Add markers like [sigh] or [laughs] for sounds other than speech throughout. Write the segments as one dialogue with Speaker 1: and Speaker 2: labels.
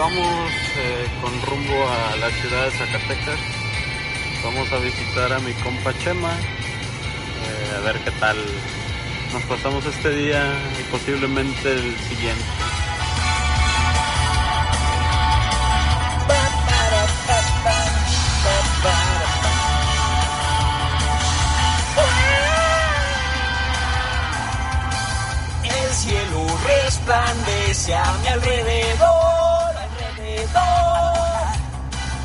Speaker 1: Vamos eh, con rumbo a la ciudad de Zacatecas. Vamos a visitar a mi compa Chema. eh, a ver qué tal nos pasamos este día y posiblemente el siguiente.
Speaker 2: El cielo resplandece a mi alrededor.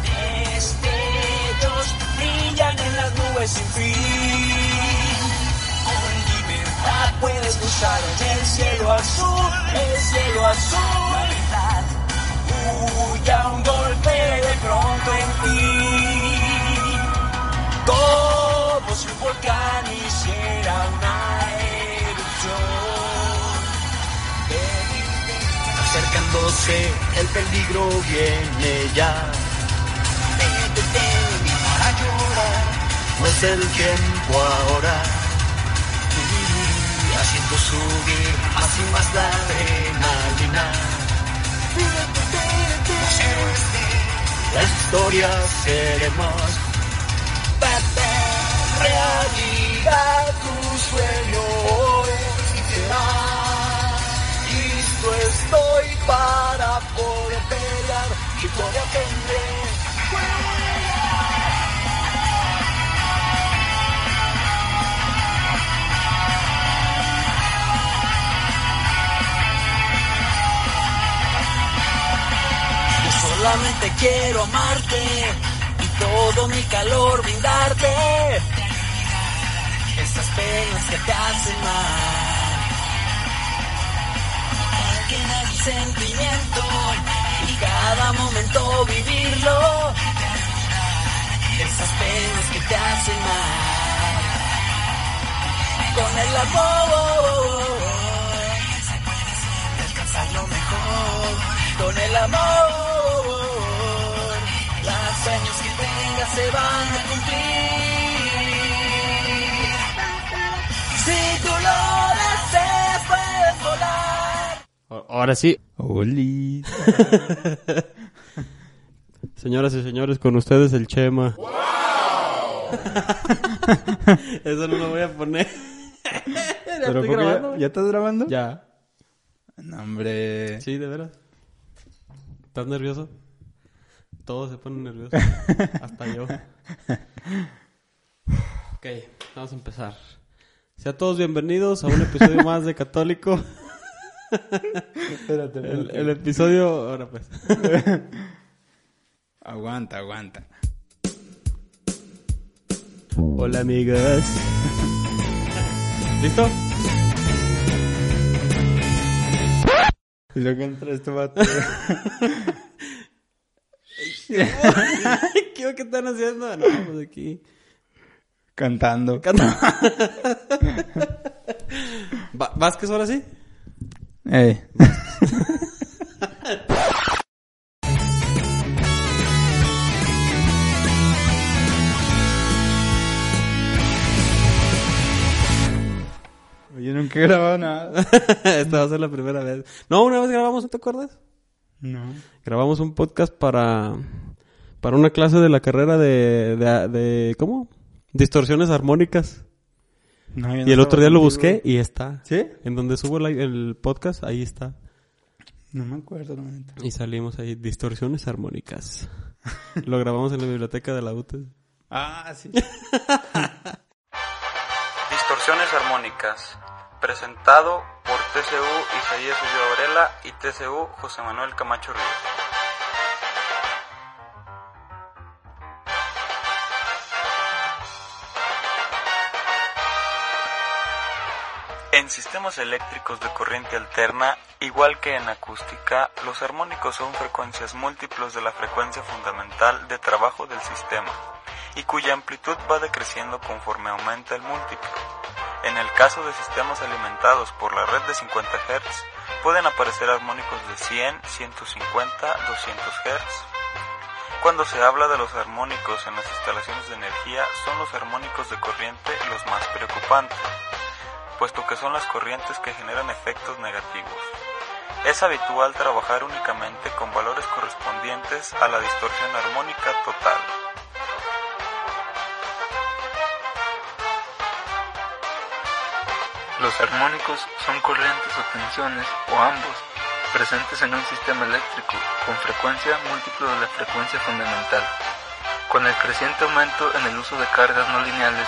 Speaker 2: Destellos brillan en las nubes sin fin. Con libertad puedes cruzar en el cielo azul, el cielo azul. Huya un golpe de pronto en Acercándose, el peligro viene ya. No es el tiempo ahora. Y haciendo subir más y más la adrenalina. Los héroes de la historia seremos. Realidad Yo solamente quiero amarte y todo mi calor brindarte. Esas penas que te hacen mal. Que el sentimiento cada momento vivirlo. Esas penas que te hacen mal. Con el amor alcanzar lo mejor. Con el amor, los sueños que tengas se van a cumplir. Si tú lo deseas, puedes volar.
Speaker 1: Ahora sí,
Speaker 3: Oli. [laughs]
Speaker 1: señoras y señores, con ustedes el Chema. [laughs] Eso no lo voy a poner. ya
Speaker 3: ¿Pero
Speaker 1: estoy grabando.
Speaker 3: ya, ¿Ya estás grabando?
Speaker 1: Ya.
Speaker 3: No, hombre.
Speaker 1: Sí, de veras. ¿Estás nervioso? Todos se ponen nerviosos. [laughs] Hasta yo. Ok, vamos a empezar. Sean todos bienvenidos a un episodio más de Católico.
Speaker 3: Espérate,
Speaker 1: El, el episodio... Ahora pues. [laughs]
Speaker 3: Aguanta, aguanta.
Speaker 1: Hola, amigas. ¿Listo?
Speaker 3: Y que entra este vato.
Speaker 1: ¿Qué, ¿Qué están haciendo? No, pues aquí.
Speaker 3: cantando. [laughs]
Speaker 1: Va- ¿Vázquez ahora sí?
Speaker 3: Ey. [laughs] Yo nunca he grabado nada. [laughs]
Speaker 1: Esta va a ser la primera vez. No, una vez grabamos, ¿no te acuerdas?
Speaker 3: No.
Speaker 1: Grabamos un podcast para, para una clase de la carrera de, de, de- ¿cómo? Distorsiones armónicas.
Speaker 3: No,
Speaker 1: Y
Speaker 3: no
Speaker 1: el otro día lo busqué y está.
Speaker 3: ¿Sí?
Speaker 1: En donde subo la- el podcast, ahí está.
Speaker 3: No me acuerdo, la neta.
Speaker 1: Y salimos ahí, distorsiones armónicas. lo grabamos en la biblioteca de la UTE.
Speaker 3: Ah, sí. [laughs]
Speaker 4: Distorsiones armónicas. Presentado por TCU Isaías Ulloa Varela y TCU José Manuel Camacho Ríos. En sistemas eléctricos de corriente alterna, igual que en acústica, los armónicos son frecuencias múltiplos de la frecuencia fundamental de trabajo del sistema, y cuya amplitud va decreciendo conforme aumenta el múltiplo. En el caso de sistemas alimentados por la red de 50 Hz, pueden aparecer armónicos de 100, 150, 200 Hz. Cuando se habla de los armónicos en las instalaciones de energía, son los armónicos de corriente los más preocupantes, puesto que son las corrientes que generan efectos negativos. Es habitual trabajar únicamente con valores correspondientes a la distorsión armónica total. Los armónicos son corrientes o tensiones, o ambos, presentes en un sistema eléctrico con frecuencia múltiplo de la frecuencia fundamental. Con el creciente aumento en el uso de cargas no lineales,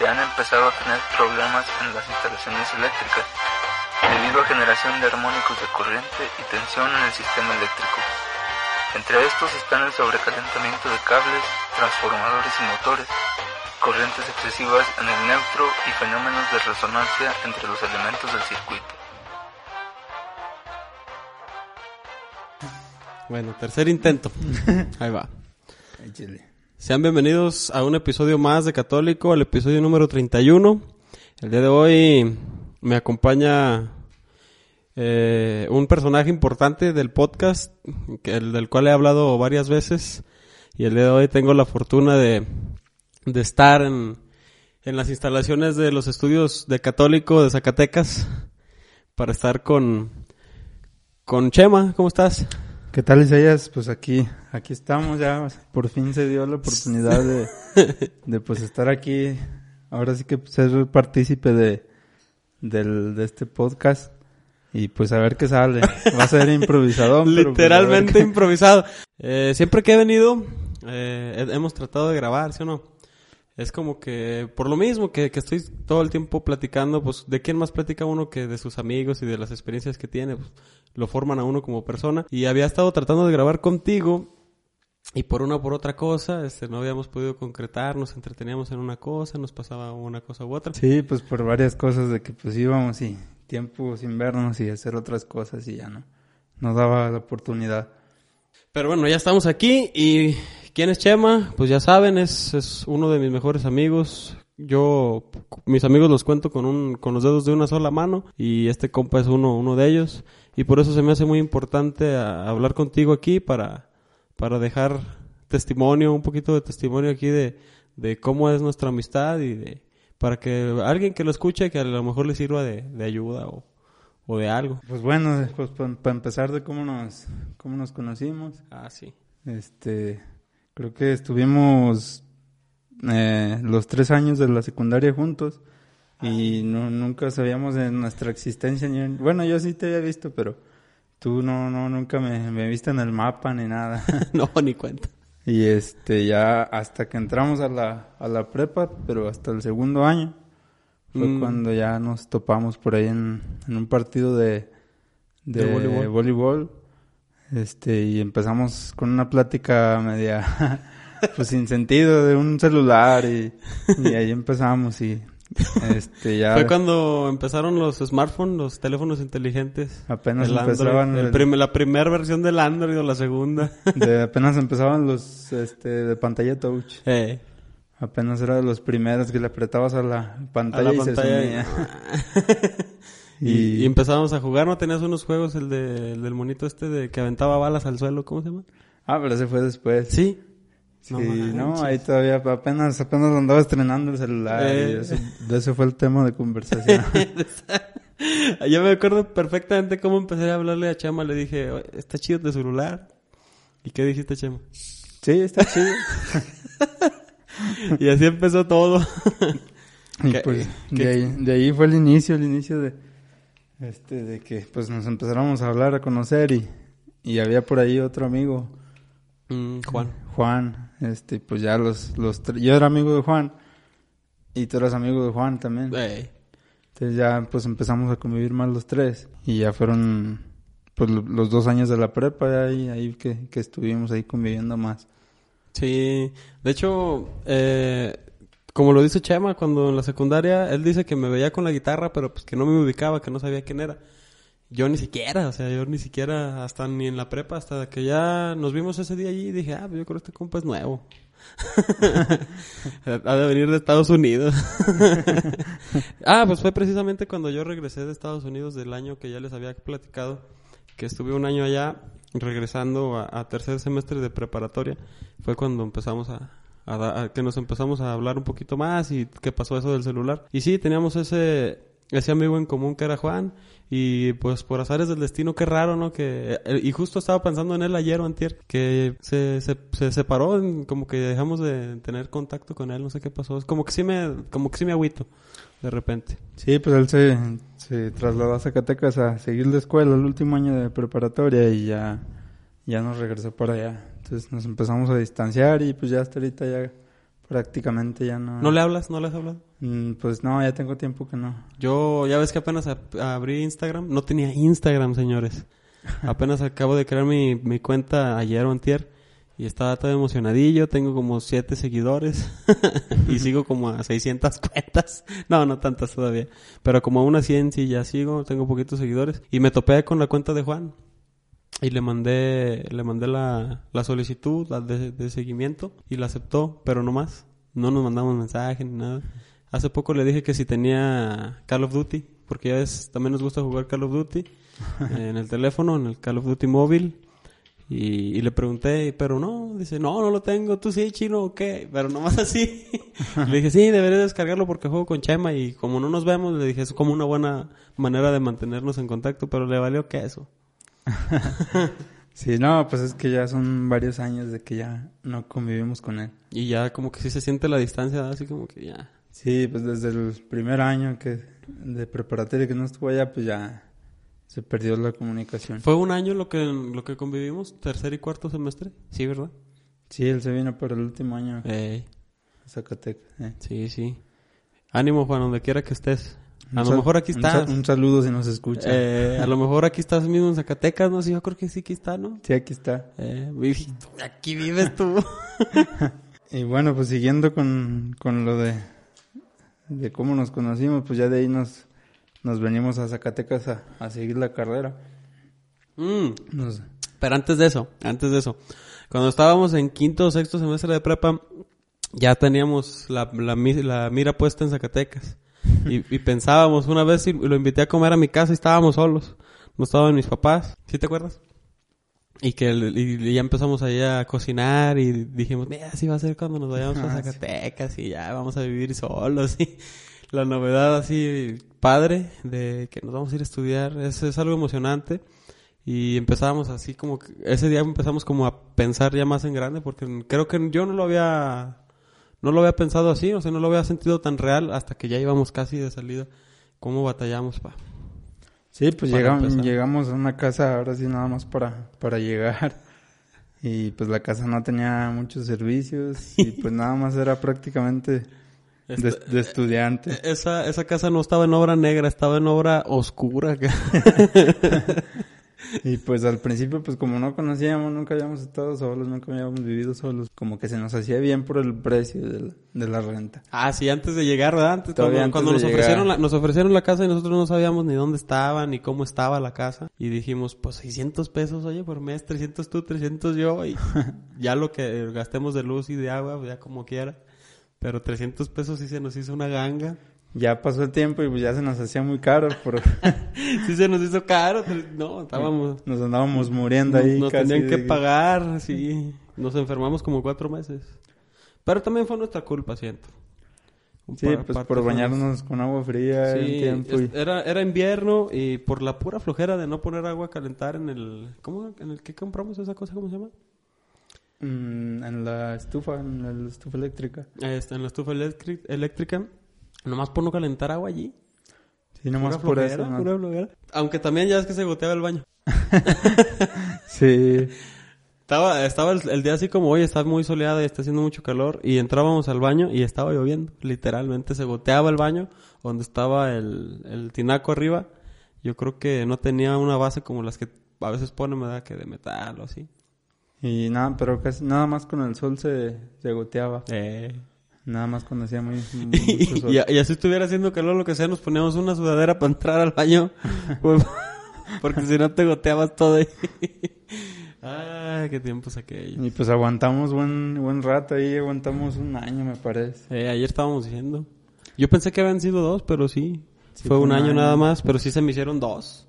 Speaker 4: se han empezado a tener problemas en las instalaciones eléctricas, debido a generación de armónicos de corriente y tensión en el sistema eléctrico. Entre estos están el sobrecalentamiento de cables, transformadores y motores, corrientes excesivas en el neutro y fenómenos de resonancia entre los elementos del circuito.
Speaker 1: Bueno, tercer intento. [laughs] Ahí va.
Speaker 3: Échale.
Speaker 1: Sean bienvenidos a un episodio más de Católico, el episodio número 31. El día de hoy me acompaña eh, un personaje importante del podcast, el del cual he hablado varias veces. Y el día de hoy tengo la fortuna de, de estar en, en las instalaciones de los estudios de Católico de Zacatecas para estar con, con Chema. ¿Cómo estás?
Speaker 3: ¿Qué tal, Isaías? Pues aquí, aquí estamos ya. Por fin se dio la oportunidad de, de pues estar aquí. Ahora sí que ser partícipe de, del, de este podcast. Y pues a ver qué sale. Va a ser improvisador. [laughs] pero, pues,
Speaker 1: Literalmente improvisado. Eh, siempre que he venido, eh, he- hemos tratado de grabar, ¿sí o no? Es como que, por lo mismo que, que estoy todo el tiempo platicando, pues, ¿de quién más platica uno que de sus amigos y de las experiencias que tiene? Pues, lo forman a uno como persona. Y había estado tratando de grabar contigo, y por una o por otra cosa, este, no habíamos podido concretar, nos entreteníamos en una cosa, nos pasaba una cosa u otra.
Speaker 3: Sí, pues por varias cosas de que pues íbamos y tiempo sin vernos y hacer otras cosas y ya no. No daba la oportunidad.
Speaker 1: Pero bueno, ya estamos aquí y ¿quién es Chema? Pues ya saben, es, es uno de mis mejores amigos. Yo, mis amigos los cuento con, un, con los dedos de una sola mano y este compa es uno, uno de ellos. Y por eso se me hace muy importante a- hablar contigo aquí para, para dejar testimonio, un poquito de testimonio aquí de, de cómo es nuestra amistad y de, para que alguien que lo escuche que a lo mejor le sirva de, de ayuda o, o de algo.
Speaker 3: Pues bueno, pues para empezar de cómo nos, cómo nos conocimos.
Speaker 1: Ah, sí.
Speaker 3: Este, creo que estuvimos eh, los tres años de la secundaria juntos y no, nunca sabíamos de nuestra existencia. Ni, bueno, yo sí te había visto, pero tú no, no, nunca me, me viste en el mapa ni nada. [laughs]
Speaker 1: no, ni cuenta.
Speaker 3: y este, ya hasta que entramos a la, a la prepa, pero hasta el segundo año, fue
Speaker 1: Mm.
Speaker 3: cuando ya nos topamos por ahí en, en un partido de, de,
Speaker 1: De voleibol.
Speaker 3: voleibol. Este, y empezamos con una plática media, [laughs] pues sin sentido, de un celular y, y ahí empezamos y, este, ya
Speaker 1: Fue cuando empezaron los smartphones, los teléfonos inteligentes.
Speaker 3: apenas
Speaker 1: El Android,
Speaker 3: empezaban,
Speaker 1: el
Speaker 3: el-
Speaker 1: prim- la primera versión del Android o la segunda. [laughs]
Speaker 3: de, apenas empezaban los, este, de pantalla touch.
Speaker 1: Eh,
Speaker 3: Apenas era de los primeros que le apretabas a la
Speaker 1: a
Speaker 3: pantalla
Speaker 1: la
Speaker 3: y
Speaker 1: pantalla.
Speaker 3: se
Speaker 1: y, [laughs]
Speaker 3: Y-
Speaker 1: y empezábamos a jugar, ¿no? Tenías unos juegos, el, de, el del monito este de que aventaba balas al suelo, ¿cómo se llama?
Speaker 3: Ah, pero ese fue después.
Speaker 1: Sí.
Speaker 3: Sí,
Speaker 1: No
Speaker 3: no, ahí todavía apenas, apenas andaba estrenando el celular
Speaker 1: Eh.
Speaker 3: y eso, de eso fue el tema de conversación. [laughs]
Speaker 1: Yo me acuerdo perfectamente cómo empecé a hablarle a Chema. Le dije, "Oye, está chido tu celular. ¿Y qué dijiste, Chema?
Speaker 3: sí, está chido. [laughs]
Speaker 1: Y así empezó todo.
Speaker 3: Y [laughs]
Speaker 1: ¿Qué-
Speaker 3: pues de ahí, de ahí fue el inicio, el inicio de este de que pues nos empezáramos a hablar, a conocer y, y había por ahí otro amigo,
Speaker 1: Mm, Juan.
Speaker 3: Juan, este pues ya los los yo era amigo de Juan y tú eras amigo de Juan también.
Speaker 1: Eh,
Speaker 3: Entonces ya pues empezamos a convivir más los tres y ya fueron pues lo- los dos años de la prepa ahí ahí que, que estuvimos ahí conviviendo más.
Speaker 1: Sí, de hecho, eh, como lo dice Chema, cuando en la secundaria, él dice que me veía con la guitarra, pero pues que no me ubicaba, que no sabía quién era. Yo ni siquiera, o sea, yo ni siquiera, hasta ni en la prepa, hasta que ya nos vimos ese día allí, dije, ah, pues yo creo que este compa es nuevo. [laughs] ha de venir de Estados Unidos. [laughs] ah, pues fue precisamente cuando yo regresé de Estados Unidos del año que ya les había platicado, que estuve un año allá, regresando a, a tercer semestre de preparatoria, fue cuando empezamos a, a a que nos empezamos a hablar un poquito más y qué pasó eso del celular. Y sí, teníamos ese, ese amigo en común que era Juan y pues por azares del destino, qué raro, ¿no? Que, eh, y justo estaba pensando en él ayer o antier, que se, se, se separó, como que dejamos de tener contacto con él, no sé qué pasó. Es como que sí me, como que sí me agüito, de repente.
Speaker 3: Sí, pues él se, se trasladó a Zacatecas a seguir la escuela el último año de preparatoria y ya, ya nos regresó para allá. Entonces nos empezamos a distanciar y pues ya hasta ahorita ya prácticamente ya no...
Speaker 1: ¿No le hablas? ¿No le has hablado?
Speaker 3: Mm, Pues no, ya tengo tiempo que no.
Speaker 1: Yo, ya ves que apenas ap- abrí Instagram. No tenía Instagram, señores. apenas acabo de crear mi, mi cuenta ayer o antier. Y estaba todo emocionadillo. Tengo como siete seguidores. [laughs] y sigo como a 600 cuentas. No, no tantas todavía. Pero como a unas 100 sí ya sigo. Tengo poquitos seguidores. Y me topé con la cuenta de Juan. Y le mandé, le mandé la, la solicitud la de, de seguimiento. Y la aceptó, pero no más. No nos mandamos mensaje ni nada. Hace poco le dije que si tenía Call of Duty, porque ya ves, también nos gusta jugar Call of Duty [laughs] en el teléfono, en el Call of Duty móvil. Y, y le pregunté, pero no, dice, no, no lo tengo, tú sí, chino, o qué, pero nomás así. [laughs] le dije, sí, debería descargarlo porque juego con Chema y como no nos vemos, le dije, es como una buena manera de mantenernos en contacto, pero le valió queso. [laughs]
Speaker 3: Sí, no, pues es que ya son varios años de que ya no convivimos con él.
Speaker 1: Y ya como que sí se siente la distancia, así como que ya.
Speaker 3: Sí, pues desde el primer año que de preparatoria que no estuvo allá, pues ya se perdió la comunicación.
Speaker 1: ¿Fue un año lo que, lo que convivimos? ¿Tercer y cuarto semestre? Sí, ¿verdad?
Speaker 3: Sí, él se vino para el último año
Speaker 1: Ey.
Speaker 3: Zacatecas. eh.
Speaker 1: Sí, sí. Ánimo, Juan, donde quiera que estés. A lo mejor aquí estás.
Speaker 3: Un, saludo si nos escucha.
Speaker 1: Eh, a lo mejor aquí estás mismo en Zacatecas, ¿no? Sí, yo creo que sí, aquí está, ¿no?
Speaker 3: Sí, aquí está.
Speaker 1: Eh, aquí vives tú. [laughs]
Speaker 3: Y bueno, pues siguiendo con, con lo de, de cómo nos conocimos, pues ya de ahí nos, nos venimos a Zacatecas a, a seguir la carrera.
Speaker 1: Mm, Pero antes de eso, antes de eso. Cuando estábamos en quinto o sexto semestre de prepa, ya teníamos la, la mira puesta en Zacatecas. Y, y pensábamos una vez y lo invité a comer a mi casa y estábamos solos. No estaban mis papás. ¿Sí te acuerdas? Y que el- y, y ya empezamos ahí a cocinar y dijimos, mira, así va a ser cuando nos vayamos a
Speaker 3: Ah, sí.
Speaker 1: Zacatecas y ya vamos a vivir solos. [laughs] Y la novedad así padre de que nos vamos a ir a estudiar es, es algo emocionante. Y empezábamos así como que, ese día empezamos como a pensar ya más en grande porque creo que yo no lo había no lo había pensado así, o sea, no lo había sentido tan real hasta que ya íbamos casi de salida. ¿Cómo batallamos, pa?
Speaker 3: sí, pues llegamos, llegamos a una casa ahora sí nada más para, para llegar. [laughs] Y pues la casa no tenía muchos servicios [laughs] y pues nada más era prácticamente de,
Speaker 1: Esta-
Speaker 3: de estudiante.
Speaker 1: Esa, esa casa no estaba en obra negra, estaba en obra oscura. [laughs]
Speaker 3: Y pues al principio, pues como no conocíamos, nunca habíamos estado solos, nunca habíamos vivido solos, como que se nos hacía bien por el precio de la, de la renta.
Speaker 1: ah, sí, antes de llegar, ¿verdad? Antes,
Speaker 3: Todavía
Speaker 1: cuando,
Speaker 3: antes
Speaker 1: cuando
Speaker 3: de
Speaker 1: nos ofrecieron, la, nos ofrecieron la casa y nosotros no sabíamos ni dónde estaba, ni cómo estaba la casa. Y dijimos, pues 600 pesos, oye, por mes, 300 tú, 300 yo. Y [laughs] ya lo que gastemos de luz y de agua, pues, ya como quiera. Pero 300 pesos sí se nos hizo una ganga.
Speaker 3: Ya pasó el tiempo y pues ya se nos hacía muy caro, por... [laughs]
Speaker 1: Sí se nos hizo caro. No, estábamos...
Speaker 3: nos andábamos muriendo ahí.
Speaker 1: nos
Speaker 3: casi
Speaker 1: tenían que
Speaker 3: de-
Speaker 1: pagar, sí. Nos enfermamos como cuatro meses. Pero también fue nuestra culpa, siento.
Speaker 3: Sí, pues por bañarnos con agua fría
Speaker 1: Sí,
Speaker 3: tiempo. y-
Speaker 1: era, era invierno y por la pura flojera de no poner agua a calentar en el... ¿Cómo? ¿En el que compramos esa cosa? ¿Cómo se llama?
Speaker 3: Mm, en la estufa, en la estufa eléctrica.
Speaker 1: Este, en la estufa eléctrica. Nomás por no calentar agua allí.
Speaker 3: Sí, nomás
Speaker 1: Pura
Speaker 3: por
Speaker 1: flojera,
Speaker 3: eso.
Speaker 1: pura flojera. Aunque también ya es que se goteaba el baño. [laughs]
Speaker 3: Sí,
Speaker 1: Estaba, estaba el, el día así como hoy, está muy soleado y está haciendo mucho calor. Y entrábamos al baño y estaba lloviendo. Literalmente se goteaba el baño donde estaba el, el tinaco arriba. Yo creo que no tenía una base como las que a veces ponen, ¿verdad? Que de metal o así.
Speaker 3: y nada, pero casi nada más con el sol se, se goteaba.
Speaker 1: Eh.
Speaker 3: Nada más cuando hacía muy, [laughs] mucho
Speaker 1: Y,
Speaker 3: sol.
Speaker 1: y, y así estuviera haciendo calor, lo que sea, nos poníamos una sudadera para entrar al baño. [laughs] Pues, porque si no te goteabas todo ahí. Ay, qué tiempos aquellos.
Speaker 3: Y pues aguantamos buen, buen rato ahí, aguantamos un año me parece.
Speaker 1: Eh, ayer estábamos diciendo. Yo pensé que habían sido dos, pero sí.
Speaker 3: Sí,
Speaker 1: fue un año, nada más, pero sí se me hicieron dos.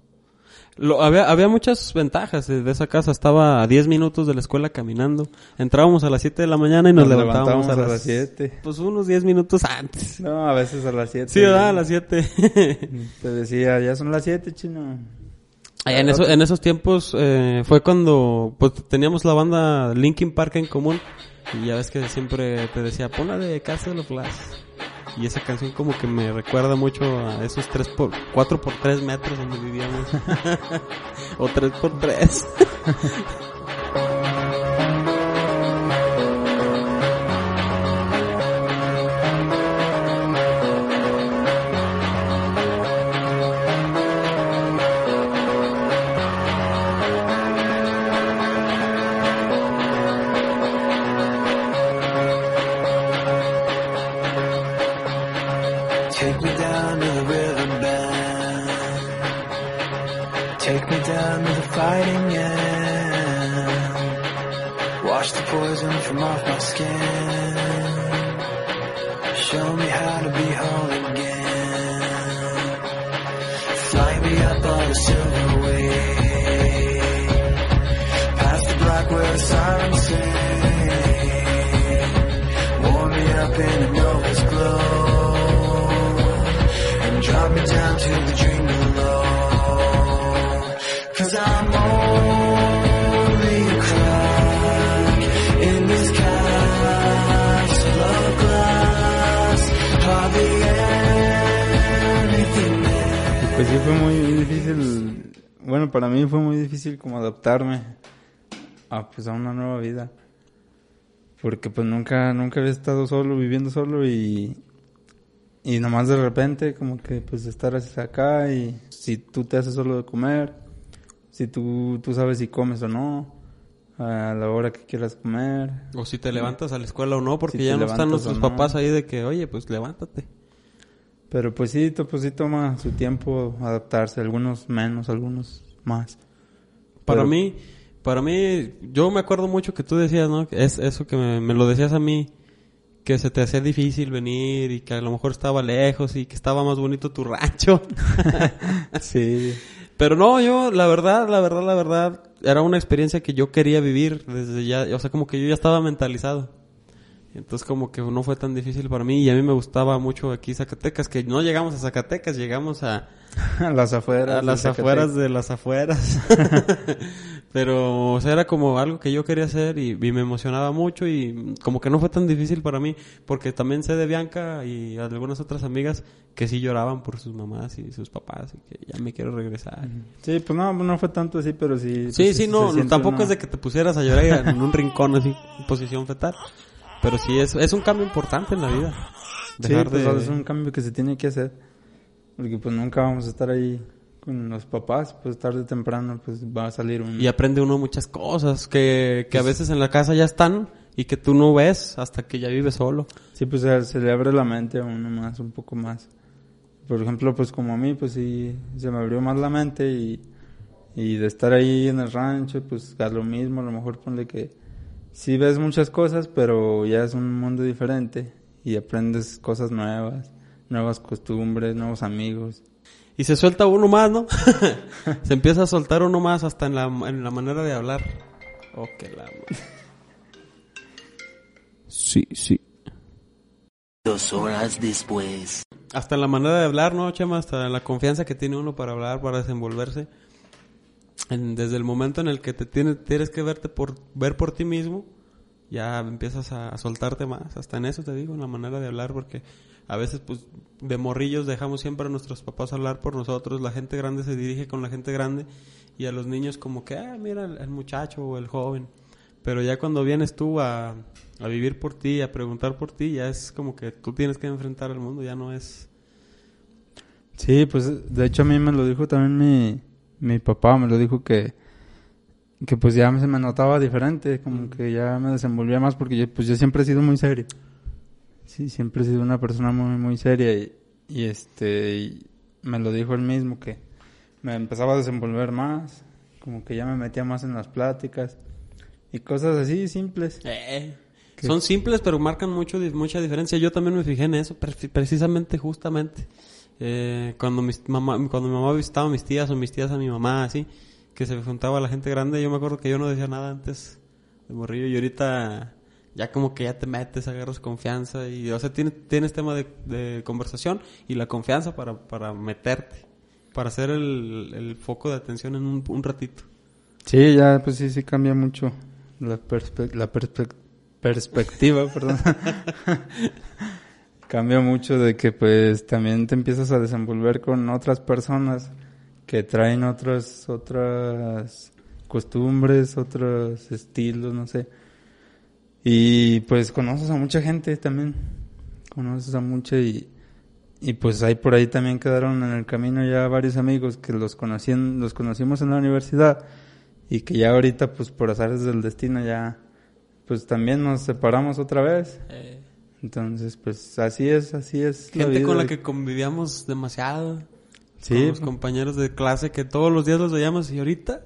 Speaker 1: Lo, había, había muchas ventajas de, de esa casa. Estaba a 10 minutos de la escuela caminando. Entrábamos a las 7 de la mañana y nos,
Speaker 3: Nos
Speaker 1: levantábamos,
Speaker 3: levantábamos
Speaker 1: a, las
Speaker 3: las 7.
Speaker 1: Pues unos 10 minutos antes.
Speaker 3: No, a veces a las 7.
Speaker 1: Sí, ¿verdad? A las 7.
Speaker 3: Te decía, ya son las 7, chino.
Speaker 1: En, eso- en esos tiempos eh, fue cuando pues teníamos la banda Linkin Park en común y ya ves que siempre te decía pon la de Castle of Glass y esa canción como que me recuerda mucho a esos 3 por 4 por 3 metros donde vivíamos. [laughs] O 3 por
Speaker 3: 3 bueno, para mí fue muy difícil como adaptarme a pues a una nueva vida. Porque pues nunca, nunca había estado solo, viviendo solo y, y nomás de repente como que pues estar acá y si tú te haces solo de comer, si tú, tú sabes si comes o no, a la hora que quieras comer.
Speaker 1: o si te levantas a la escuela o no porque
Speaker 3: Si
Speaker 1: ya no están nuestros
Speaker 3: no.
Speaker 1: papás ahí de que oye pues levántate
Speaker 3: Pero pues sí, to- pues sí toma su tiempo adaptarse, algunos menos, algunos más.
Speaker 1: Para
Speaker 3: Pero-
Speaker 1: mí, para mí, yo me acuerdo mucho que tú decías, ¿no? Es eso que me, me lo decías a mí, que se te hacía difícil venir y que a lo mejor estaba lejos y que estaba más bonito tu rancho. [laughs]
Speaker 3: Sí.
Speaker 1: Pero no, yo, la verdad, la verdad, la verdad, era una experiencia que yo quería vivir desde ya, o sea, como que yo ya estaba mentalizado. Entonces como que no fue tan difícil para mí y a mí me gustaba mucho aquí Zacatecas, que no llegamos a Zacatecas, llegamos a, [laughs]
Speaker 3: las afueras.
Speaker 1: a las afueras de las afueras. [laughs] Pero, o sea, era como algo que yo quería hacer y, y me emocionaba mucho y como que no fue tan difícil para mí, porque también sé de Bianca y algunas otras amigas que sí lloraban por sus mamás y sus papás y que ya me quiero regresar.
Speaker 3: Sí, pues no, no fue tanto así, pero sí.
Speaker 1: Sí,
Speaker 3: pues,
Speaker 1: sí, no, tampoco
Speaker 3: una-
Speaker 1: es de que te pusieras a llorar en un rincón así, en posición fetal. Pero sí, es, es un cambio importante en la vida.
Speaker 3: Sí,
Speaker 1: Dejar
Speaker 3: pues
Speaker 1: de...
Speaker 3: es un cambio que se tiene que hacer. Porque pues nunca vamos a estar ahí con los papás, pues tarde o temprano pues va a salir un...
Speaker 1: Y aprende uno muchas cosas que, que a veces en la casa ya están y que tú no ves hasta que ya vives solo.
Speaker 3: Sí, pues se, se le abre la mente a uno más, un poco más. Por ejemplo, pues como a mí, pues sí, se me abrió más la mente y, y de estar ahí en el rancho, pues a lo mismo, a lo mejor ponle que sí ves muchas cosas, pero ya es un mundo diferente y aprendes cosas nuevas, nuevas costumbres, nuevos amigos.
Speaker 1: Y se suelta uno más, ¿no? [laughs] se empieza a soltar uno más hasta en la, en la manera de hablar. Oh, que la... Sí, sí.
Speaker 2: Dos horas después.
Speaker 1: Hasta en la manera de hablar, ¿no, Chema? Hasta la confianza que tiene uno para hablar, para desenvolverse. Desde el momento en el que te tienes, tienes que verte por, ver por ti mismo, ya empiezas a, soltarte más. Hasta en eso te digo, en la manera de hablar, porque a veces, pues, de morrillos dejamos siempre a nuestros papás hablar por nosotros. La gente grande se dirige con la gente grande y a los niños como que, ah, mira el, el muchacho o el joven. Pero ya cuando vienes tú a, a vivir por ti, a preguntar por ti, ya es como que tú tienes que enfrentar al mundo, ya no es...
Speaker 3: Sí, pues de hecho a mí me lo dijo también mi, mi papá, me lo dijo que, que pues ya se me notaba diferente, como que ya me desenvolvía más porque yo, pues yo siempre he sido muy serio. sí, siempre he sido una persona muy, muy seria y, y este, y me lo dijo él mismo que me empezaba a desenvolver más, como que ya me metía más en las pláticas y cosas así simples.
Speaker 1: Eh,
Speaker 3: ¿Qué?
Speaker 1: son simples, pero marcan mucho, mucha diferencia. Yo también me fijé en eso, pre- precisamente, justamente. Eh, cuando, mis mamá, cuando mi mamá visitaba a mis tías o mis tías a mi mamá, así, que se juntaba la gente grande, yo me acuerdo que yo no decía nada antes de morrillo y ahorita ya como que ya te metes, agarras confianza y, o sea, tienes, tienes tema de, de conversación y la confianza para, para meterte, para ser el, el foco de atención en un, un ratito.
Speaker 3: Sí, ya, pues sí, sí cambia mucho la, perspe- la perspe- perspectiva, [laughs] perdón. [laughs] cambia mucho de que pues también te empiezas a desenvolver con otras personas que traen otras, otras costumbres, otros estilos, no sé. Y pues conoces a mucha gente también, conoces a mucha y, y pues ahí por ahí también quedaron en el camino ya varios amigos que los conocían, los conocimos en la universidad y que ya ahorita pues por azares del destino ya pues también nos separamos otra vez. Entonces pues así es, así es.
Speaker 1: Gente
Speaker 3: vida.
Speaker 1: con la que convivíamos demasiado.
Speaker 3: Sí,
Speaker 1: Con los compañeros de clase que todos los días los veíamos y ahorita.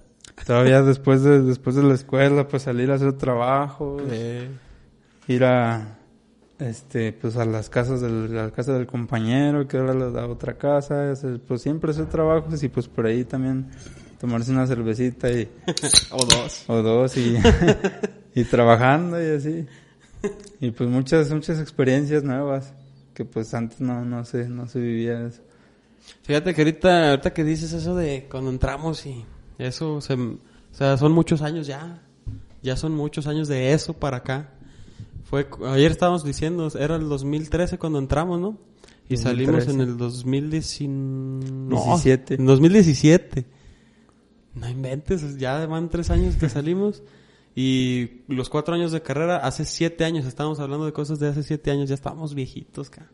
Speaker 3: todavía después de, después de la escuela pues salir a hacer trabajo,
Speaker 1: eh,
Speaker 3: ir a este pues a las casas del, a la casa del compañero que ahora la da otra casa hacer, pues siempre hacer trabajos y pues por ahí también tomarse una cervecita y [laughs]
Speaker 1: o dos.
Speaker 3: o dos y, [laughs] y trabajando y así [laughs] y pues muchas muchas experiencias nuevas que pues antes no no se no se vivía eso
Speaker 1: Fíjate que ahorita, ahorita que dices eso de cuando entramos y eso, se, o sea, son muchos años ya. Ya son muchos años de eso para acá. Fue, ayer estábamos diciendo, era el 2013 cuando entramos, ¿no? Y salimos
Speaker 3: 2013.
Speaker 1: en el 2019. No,
Speaker 3: 17.
Speaker 1: en 2017. No inventes, ya van tres años que salimos. Y los cuatro años de carrera, hace siete años, estábamos hablando de cosas de hace siete años, ya estábamos viejitos, ca.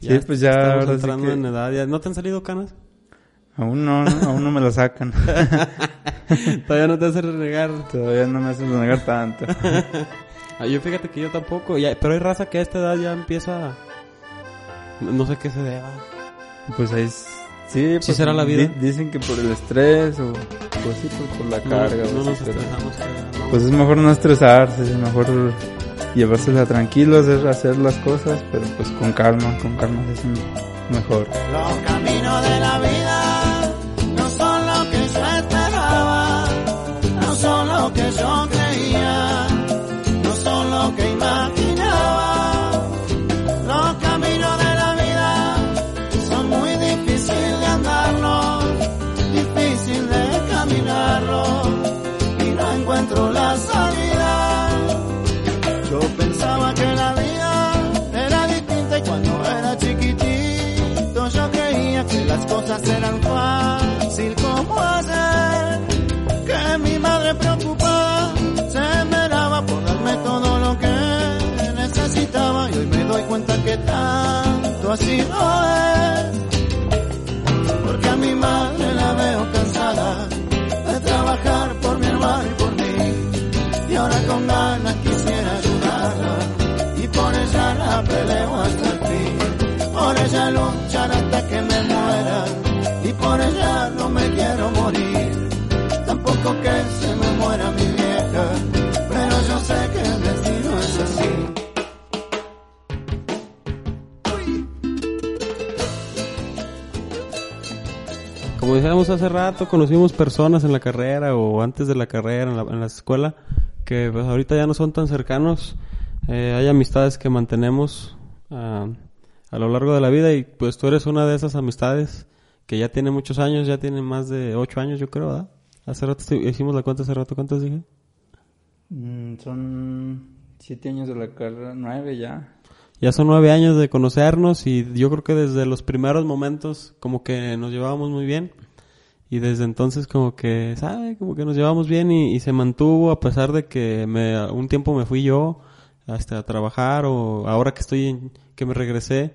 Speaker 3: Sí, pues ya
Speaker 1: estamos
Speaker 3: sí
Speaker 1: entrando
Speaker 3: que-
Speaker 1: en edad. ya- ¿No te han salido canas?
Speaker 3: aún no, aún no me lo sacan [laughs]
Speaker 1: Todavía no te hace renegar.
Speaker 3: todavía no me hacen negar tanto [laughs]
Speaker 1: Ah, yo fíjate que yo tampoco, ya, pero hay raza que a esta edad ya empieza... No sé qué se deba.
Speaker 3: pues ahí s- sí pues,
Speaker 1: será la vida.
Speaker 3: di- dicen que por el estrés o pues sí pues por la
Speaker 1: No,
Speaker 3: carga
Speaker 1: no
Speaker 3: o
Speaker 1: nos.
Speaker 3: Pues es mejor no estresarse, es mejor llevársela tranquilo, hacer, hacer las cosas, pero pues con calma, con calma es mejor.
Speaker 5: Los caminos de la vida Porque a mi madre la veo cansada de trabajar por mi hermano y por mí. Y ahora con ganas quisiera ayudarla. Y por ella la peleo hasta
Speaker 1: Como decíamos hace rato, conocimos personas en la carrera o antes de la carrera, en la, escuela, que pues ahorita ya no son tan cercanos. Eh, hay amistades que mantenemos ah, a lo largo de la vida y pues tú eres una de esas amistades que ya tiene muchos años, ya tiene más de ocho años yo creo, ¿verdad? Hace rato hicimos la cuenta, hace rato, ¿cuántos dije?
Speaker 3: Mm, son siete años de la carrera, nueve ya.
Speaker 1: Ya son nueve años de conocernos y yo creo que desde los primeros momentos como que nos llevábamos muy bien y desde entonces como que, ¿sabe? Como que nos llevábamos bien y, se mantuvo a pesar de que me, un tiempo me fui yo hasta trabajar o ahora que estoy en, que me regresé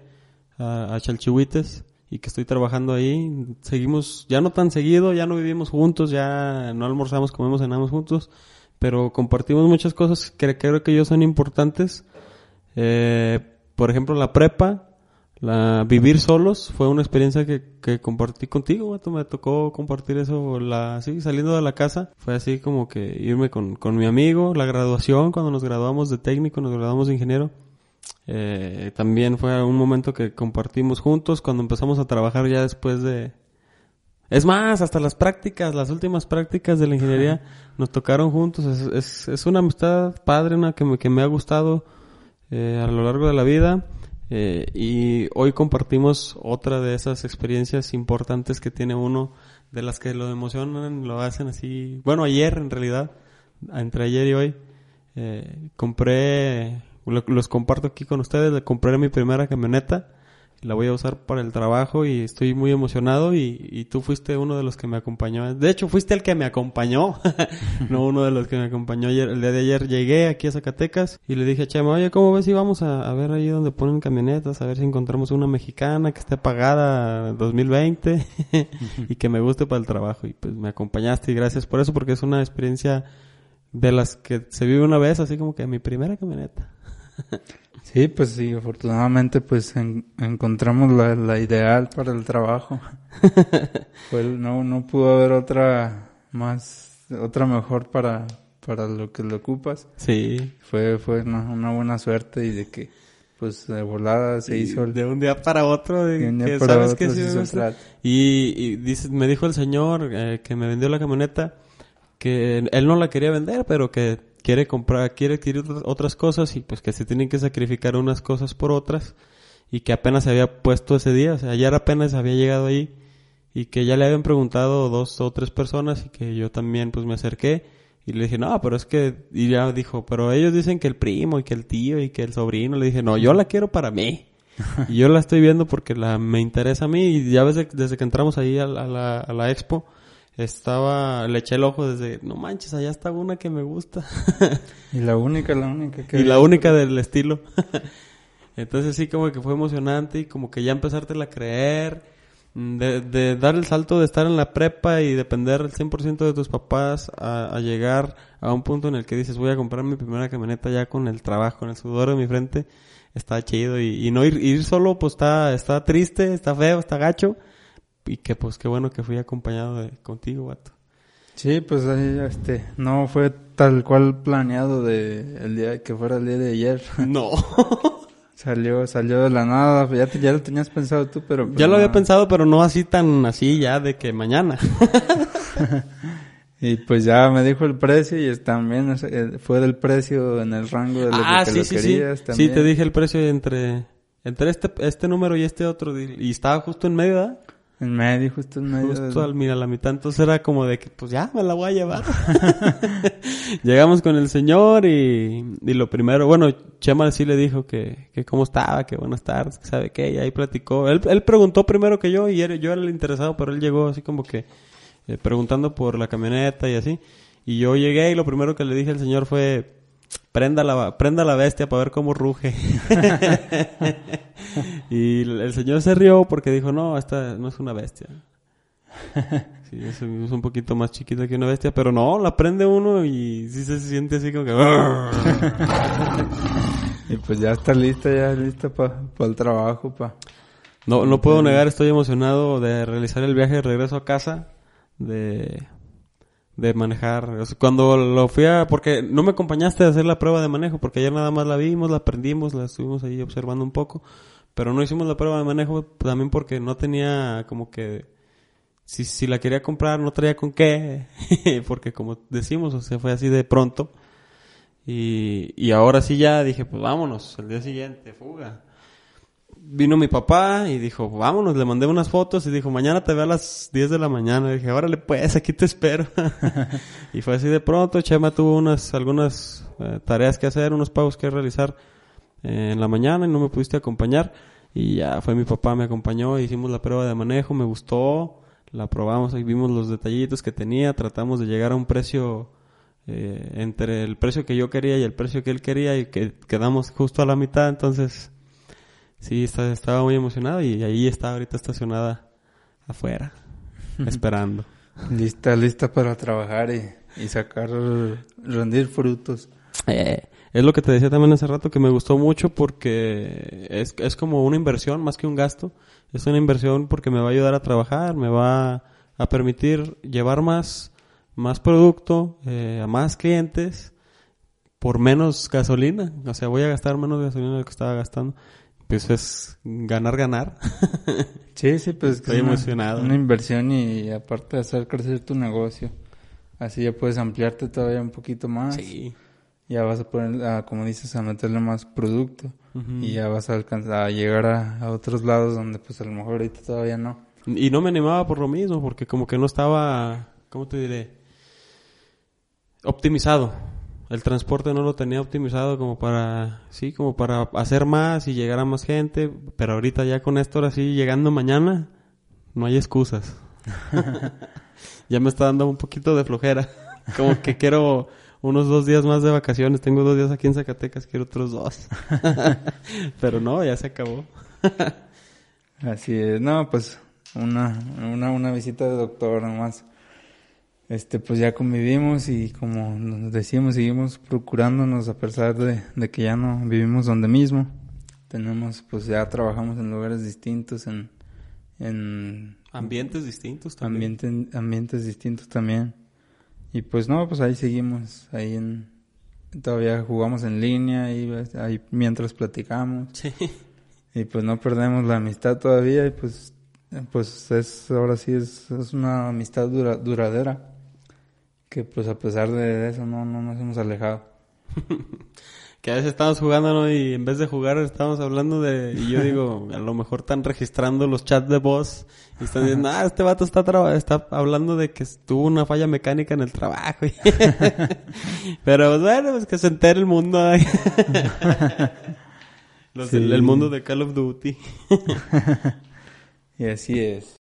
Speaker 1: a, a Chalchihuites y que estoy trabajando ahí, seguimos ya no tan seguido, ya no vivimos juntos, ya no almorzamos, comemos, cenamos juntos, pero compartimos muchas cosas que creo que yo son importantes eh, por ejemplo, la prepa, la vivir solos fue una experiencia que, que compartí contigo, vato. Me tocó compartir eso, la, sí, saliendo de la casa. Fue así como que irme con, con mi amigo, la graduación, cuando nos graduamos de técnico, nos graduamos de ingeniero. Eh, también fue un momento que compartimos juntos cuando empezamos a trabajar ya después de... Es más, hasta las prácticas, las últimas prácticas de la ingeniería nos tocaron juntos. Es, es, es una amistad padre, una que me, que me ha gustado eh, a lo largo de la vida. Eh, y hoy compartimos otra de esas experiencias importantes que tiene uno, de las que lo emocionan, lo hacen así. Bueno, ayer en realidad, entre ayer y hoy, eh, compré, lo- los comparto aquí con ustedes, compré mi primera camioneta. La voy a usar para el trabajo y estoy muy emocionado y, y tú fuiste uno de los que me acompañó. De hecho, fuiste el que me acompañó, [laughs] no uno de los que me acompañó ayer. El día de ayer llegué aquí a Zacatecas y le dije a Chema, oye, ¿cómo ves si vamos a, a ver ahí donde ponen camionetas? A ver si encontramos una mexicana que esté pagada 2020 [laughs] y que me guste para el trabajo. Y pues me acompañaste y gracias por eso porque es una experiencia de las que se vive una vez, así como que mi primera camioneta. [laughs]
Speaker 3: Sí, pues sí, afortunadamente pues en- encontramos la, la ideal para el trabajo. [laughs] El- no, no pudo haber otra más, otra mejor para, para lo que lo ocupas.
Speaker 1: Sí.
Speaker 3: Fue, fue una, una buena suerte y de que pues de volada se hizo el
Speaker 1: de un día para otro de
Speaker 3: de un día
Speaker 1: que
Speaker 3: para
Speaker 1: sabes
Speaker 3: otro
Speaker 1: que sí
Speaker 3: hizo el
Speaker 1: y, y dice, me dijo el señor eh, que me vendió la camioneta que él no la quería vender pero que quiere comprar quiere adquirir otras- cosas y pues que se tienen que sacrificar unas cosas por otras y que apenas se había puesto ese día o sea ayer apenas había llegado ahí y que ya le habían preguntado dos o tres personas y que yo también pues me acerqué y le dije, no, pero es que, y ya dijo, pero ellos dicen que el primo y que el tío y que el sobrino, le dije, no, yo la quiero para mí. [laughs] y yo la estoy viendo porque la, me interesa a mí y ya ves, de- desde que entramos ahí a, la- a la, a la expo, estaba, le eché el ojo desde, no manches, allá está una que me gusta. [laughs]
Speaker 3: Y la única, la única que
Speaker 1: y la única del estilo. [laughs] Entonces sí como que fue emocionante y como que ya empezártela a creer, mm, de, de dar el salto de estar en la prepa y depender al 100% de tus papás a, a llegar a un punto en el que dices voy a comprar mi primera camioneta ya con el trabajo, con el sudor de mi frente, está chido y, y no ir, ir solo pues está, está triste, está feo, está gacho y que pues qué bueno que fui acompañado de, contigo, vato.
Speaker 3: Sí, pues ahí, este, no fue tal cual planeado de el día que fuera el día de ayer. [laughs]
Speaker 1: No.
Speaker 3: Salió, salió de la nada, ya, te- ya lo tenías pensado tú, pero... pues
Speaker 1: ya lo había
Speaker 3: no.
Speaker 1: pensado, pero no así tan así ya de que mañana. [laughs]
Speaker 3: Y pues ya me dijo el precio y también eh, fue del precio en el rango de lo
Speaker 1: ah,
Speaker 3: que
Speaker 1: sí,
Speaker 3: lo
Speaker 1: sí,
Speaker 3: querías
Speaker 1: sí.
Speaker 3: también.
Speaker 1: Sí, te dije el precio entre entre este este número y este otro y estaba justo en medio, ¿verdad?
Speaker 3: En medio, justo en medio.
Speaker 1: Justo al mira la mitad, entonces era como de que pues ya me la voy a llevar. [laughs] [laughs] Llegamos con el señor y, y lo primero, bueno, Chema sí le dijo que, que cómo estaba, que buenas tardes, que sabe qué, y ahí platicó. Él, él preguntó primero que yo y yo era el interesado, pero él llegó así como que eh, preguntando por la camioneta y así. Y yo llegué y lo primero que le dije al señor fue, prenda la, prenda la bestia para ver cómo ruge. [laughs] y el señor se rió porque dijo, no, esta no es una bestia. Sí, es, un- poquito más chiquita que una bestia, pero no, la prende uno y sí se siente así como que...
Speaker 3: Y pues ya está lista, ya lista para el trabajo, pa.
Speaker 1: No, no puedo negar, estoy emocionado de realizar el viaje de regreso a casa, de, de manejar. O sea, cuando lo fui a, porque no me acompañaste a hacer la prueba de manejo, porque ayer nada más la vimos, la aprendimos, la estuvimos ahí observando un poco, pero no hicimos la prueba de manejo también porque no tenía como que, si, si la quería comprar no traía con qué, [laughs] porque como decimos, o sea, fue así de pronto. Y, y ahora sí ya dije, pues vámonos, el día siguiente, fuga vino mi papá y dijo, vámonos, le mandé unas fotos y dijo, mañana te veo a las 10 de la mañana. Y dije, órale pues, aquí te espero. [laughs] [laughs] y fue así de pronto, Chema tuvo unas, algunas eh, tareas que hacer, unos pagos que realizar eh, en la mañana y no me pudiste acompañar. Y ya fue mi papá, me acompañó, hicimos la prueba de manejo, me gustó, la probamos y vimos los detallitos que tenía, tratamos de llegar a un precio eh, entre el precio que yo quería y el precio que él quería y que quedamos justo a la mitad, entonces Sí, está- estaba muy emocionado y ahí está ahorita estacionada afuera, [laughs] esperando.
Speaker 3: Lista, lista para trabajar y, y sacar, rendir frutos.
Speaker 1: Eh, es lo que te decía también hace rato que me gustó mucho porque es, es como una inversión más que un gasto. Es una inversión porque me va a ayudar a trabajar, me va a permitir llevar más, más producto eh, a más clientes por menos gasolina. O sea, voy a gastar menos gasolina de lo que estaba gastando. Pues es ganar, ganar. [laughs]
Speaker 3: Sí, sí, pues
Speaker 1: Estoy
Speaker 3: es
Speaker 1: emocionado.
Speaker 3: Una inversión y aparte de hacer crecer tu negocio. Así ya puedes ampliarte todavía un poquito más.
Speaker 1: sí.
Speaker 3: Ya vas a poner, a, como dices, a meterle más producto. Y ya vas a alcanzar a llegar a, a otros lados donde pues a lo mejor ahorita todavía no.
Speaker 1: Y no me animaba por lo mismo, porque como que no estaba, ¿cómo te diré? Optimizado. El transporte no lo tenía optimizado como para, sí, como para hacer más y llegar a más gente. Pero ahorita ya con esto, ahora sí, llegando mañana, no hay excusas. [laughs] [laughs] ya me está dando un poquito de flojera. [laughs] Como que quiero unos dos días más de vacaciones. Tengo dos días aquí en Zacatecas, quiero otros dos. pero no, ya se acabó.
Speaker 3: Así es, no, pues una, una, una visita de doctor nomás. Este, pues ya convivimos y como nos decimos, seguimos procurándonos a pesar de, de que ya no vivimos donde mismo. Tenemos, pues ya trabajamos en lugares distintos, en, en
Speaker 1: Ambientes distintos también.
Speaker 3: ambiente- ambientes distintos también. Y pues no, pues ahí seguimos, ahí en, todavía jugamos en línea y ahí mientras platicamos.
Speaker 1: Sí. [laughs]
Speaker 3: Y pues no perdemos la amistad todavía y pues, pues es, ahora sí es, es una amistad dura- duradera. Que pues a pesar de eso no, no nos hemos alejado. [laughs]
Speaker 1: Que a veces estamos jugando, ¿no? Y en vez de jugar estamos hablando de... Y yo digo, a lo mejor están registrando los chats de voz. Y están diciendo, ah, este vato está, traba- está hablando de que tuvo una falla mecánica en el trabajo. [laughs] [laughs] Pero bueno, pues que se entere el mundo. Los
Speaker 3: Sí.
Speaker 1: el mundo de Call of Duty.
Speaker 3: Y así es.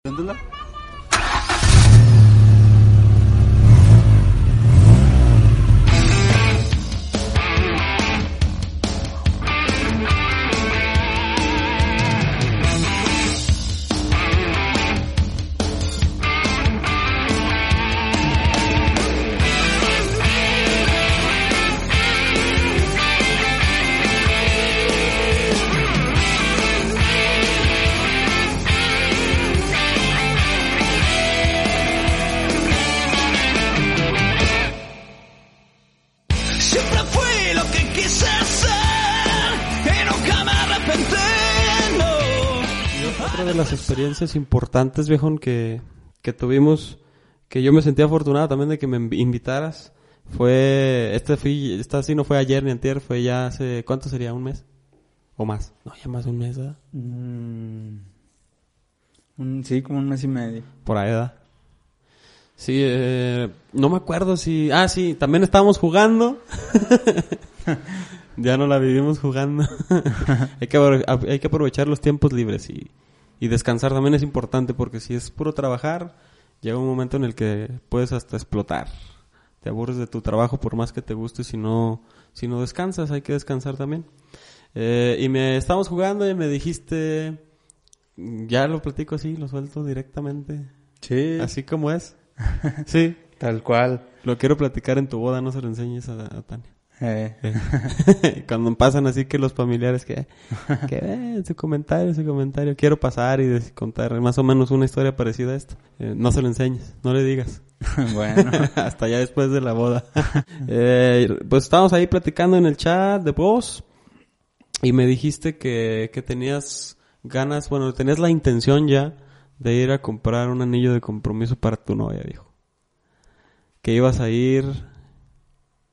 Speaker 1: Experiencias importantes, viejón, que, que tuvimos, que yo me sentí afortunado también de que me invi- invitaras, fue, este fui, esta sí no fue ayer ni antier, fue ya hace, ¿cuánto sería? ¿Un mes? ¿O más? No, ya más de un mes, ¿verdad?
Speaker 3: Mm, un- sí, como un mes y medio.
Speaker 1: Por ahí, ¿verdad? Sí, eh, no me acuerdo si... Ah, sí, también estábamos jugando. [laughs] ya no la vivimos jugando. [laughs] hay, que, hay que aprovechar los tiempos libres y, y descansar también es importante porque si es puro trabajar, llega un momento en el que puedes hasta explotar. Te aburres de tu trabajo por más que te guste si no, si no descansas, hay que descansar también. Eh, y me estábamos jugando y me dijiste... Ya lo platico así, lo suelto directamente.
Speaker 3: Sí,
Speaker 1: Así como es. [laughs] Sí.
Speaker 3: tal cual.
Speaker 1: Lo quiero platicar en tu boda, no se lo enseñes a, a Tania.
Speaker 3: Eh, [laughs]
Speaker 1: Cuando pasan así que los familiares que, que [laughs] eh, su comentario, su comentario. Quiero pasar y contar más o menos una historia parecida a esta. Eh, no se lo enseñes, no le digas. [laughs]
Speaker 3: bueno,
Speaker 1: Hasta ya después de la boda. Eh, pues estábamos ahí platicando en el chat de voz y me dijiste que, que tenías ganas, bueno, tenías la intención ya de ir a comprar un anillo de compromiso para tu novia, dijo. Que ibas a ir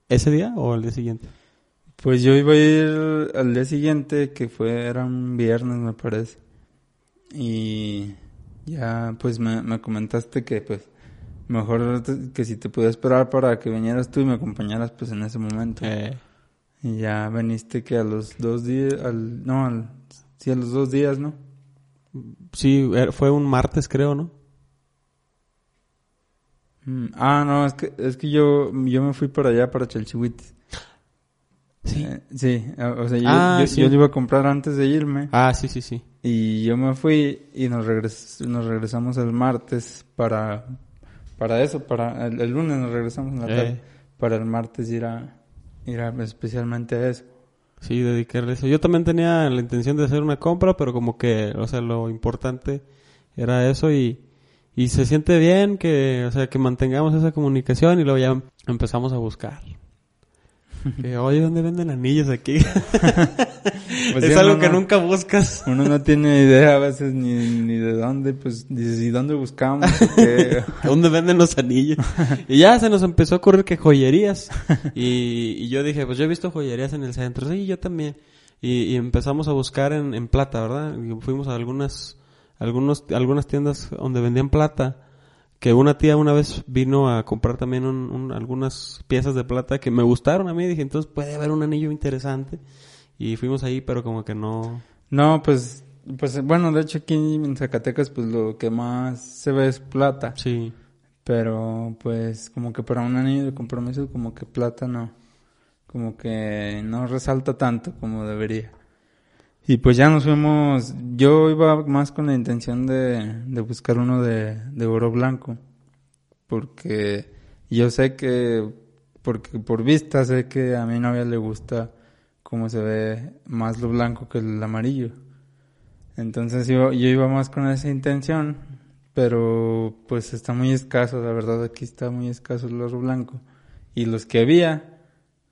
Speaker 1: ese día o al día siguiente.
Speaker 3: pues yo iba a ir al día siguiente, que fue, era un viernes me parece. Y ya pues me, me comentaste que pues mejor que si te pudiera esperar para que vinieras tú y me acompañaras pues en ese momento.
Speaker 1: Eh,
Speaker 3: Y ya veniste que a los dos días, al, no, al, sí, a los dos días, ¿no?
Speaker 1: sí, eh, fue un martes creo, ¿no?
Speaker 3: Mm, ah, no, es que, es que yo, yo me fui para allá, para Chalchihuites.
Speaker 1: Sí.
Speaker 3: Eh, sí, o sea, yo,
Speaker 1: Ah,
Speaker 3: yo,
Speaker 1: sí.
Speaker 3: yo lo iba a comprar antes de irme.
Speaker 1: Ah, sí, sí, sí.
Speaker 3: Y yo me fui y nos, regres nos regresamos el martes para, para eso, para el, el lunes nos regresamos en la
Speaker 1: Eh.
Speaker 3: tarde, para el martes ir a, ir a- especialmente a eso.
Speaker 1: Sí, dedicarle eso. Yo también tenía la intención de hacer una compra, pero como que, o sea, lo importante era eso y, y se siente bien que, o sea, que mantengamos esa comunicación y luego ya empezamos a buscar. [laughs] Que, oye, ¿dónde venden anillos aquí? [laughs]
Speaker 3: Pues
Speaker 1: es algo
Speaker 3: uno
Speaker 1: que nunca buscas.
Speaker 3: Uno no tiene idea a veces ni, ni de dónde, pues dices, ¿y dónde buscamos? [laughs]
Speaker 1: ¿Dónde venden los anillos? Y ya se nos empezó a ocurrir que joyerías. Y, y yo dije, pues yo he visto joyerías en el centro. Sí, yo también. Y, y empezamos a buscar en, en plata, ¿verdad? Y fuimos a algunas, algunos, algunas tiendas donde vendían plata. Que una tía una vez vino a comprar también un- un- algunas piezas de plata que me gustaron a mí. Dije, entonces puede haber un anillo interesante. Y fuimos ahí, pero como que no...
Speaker 3: No, pues, pues bueno, de hecho aquí en Zacatecas pues lo que más se ve es plata.
Speaker 1: Sí.
Speaker 3: Pero pues como que para un anillo de compromiso como que plata no, como que no resalta tanto como debería. Y pues ya nos fuimos, yo iba más con la intención de, de buscar uno de, de oro blanco, porque yo sé que, porque por vista sé que a mi novia le gusta cómo se ve más lo blanco que el amarillo. Entonces yo, yo iba más con esa intención, pero pues está muy escaso, la verdad aquí está muy escaso el oro blanco. Y los que había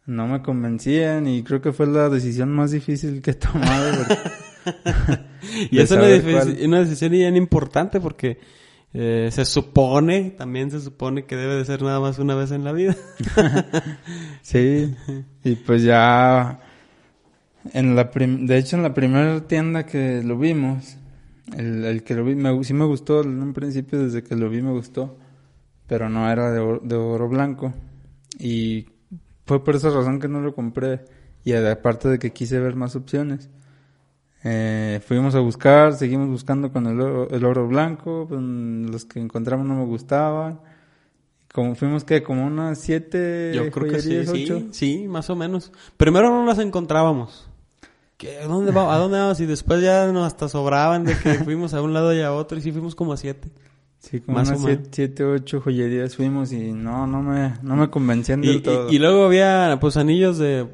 Speaker 3: no me convencían y creo que fue la decisión más difícil que he tomado. [laughs]
Speaker 1: Y es una,
Speaker 3: cuál.
Speaker 1: una decisión bien importante porque eh, se supone, también se supone que debe de ser nada más una vez en la vida. [laughs]
Speaker 3: Sí, y pues ya, en la prim- de hecho en la primera tienda que lo vimos, el, el que lo vi, me, sí me gustó, en un principio desde que lo vi me gustó, pero no era de oro, de oro blanco. Y fue por esa razón que no lo compré, y aparte de que quise ver más opciones. Eh, fuimos a buscar, seguimos buscando con el oro, el oro blanco, pues, los que encontramos no me gustaban. Como fuimos que como unas siete
Speaker 1: Yo creo que sí,
Speaker 3: ocho.
Speaker 1: sí, sí, más o menos. Primero no las encontrábamos. ¿Qué? ¿Dónde va? ¿A dónde vamos? Y después ya nos hasta sobraban de que [laughs] fuimos a un lado y a otro y sí fuimos como a siete.
Speaker 3: Sí, como
Speaker 1: Más
Speaker 3: unas
Speaker 1: o
Speaker 3: siete, siete, ocho joyerías fuimos y no, no me, no me convencían
Speaker 1: Y,
Speaker 3: del todo.
Speaker 1: y- y luego había pues anillos de...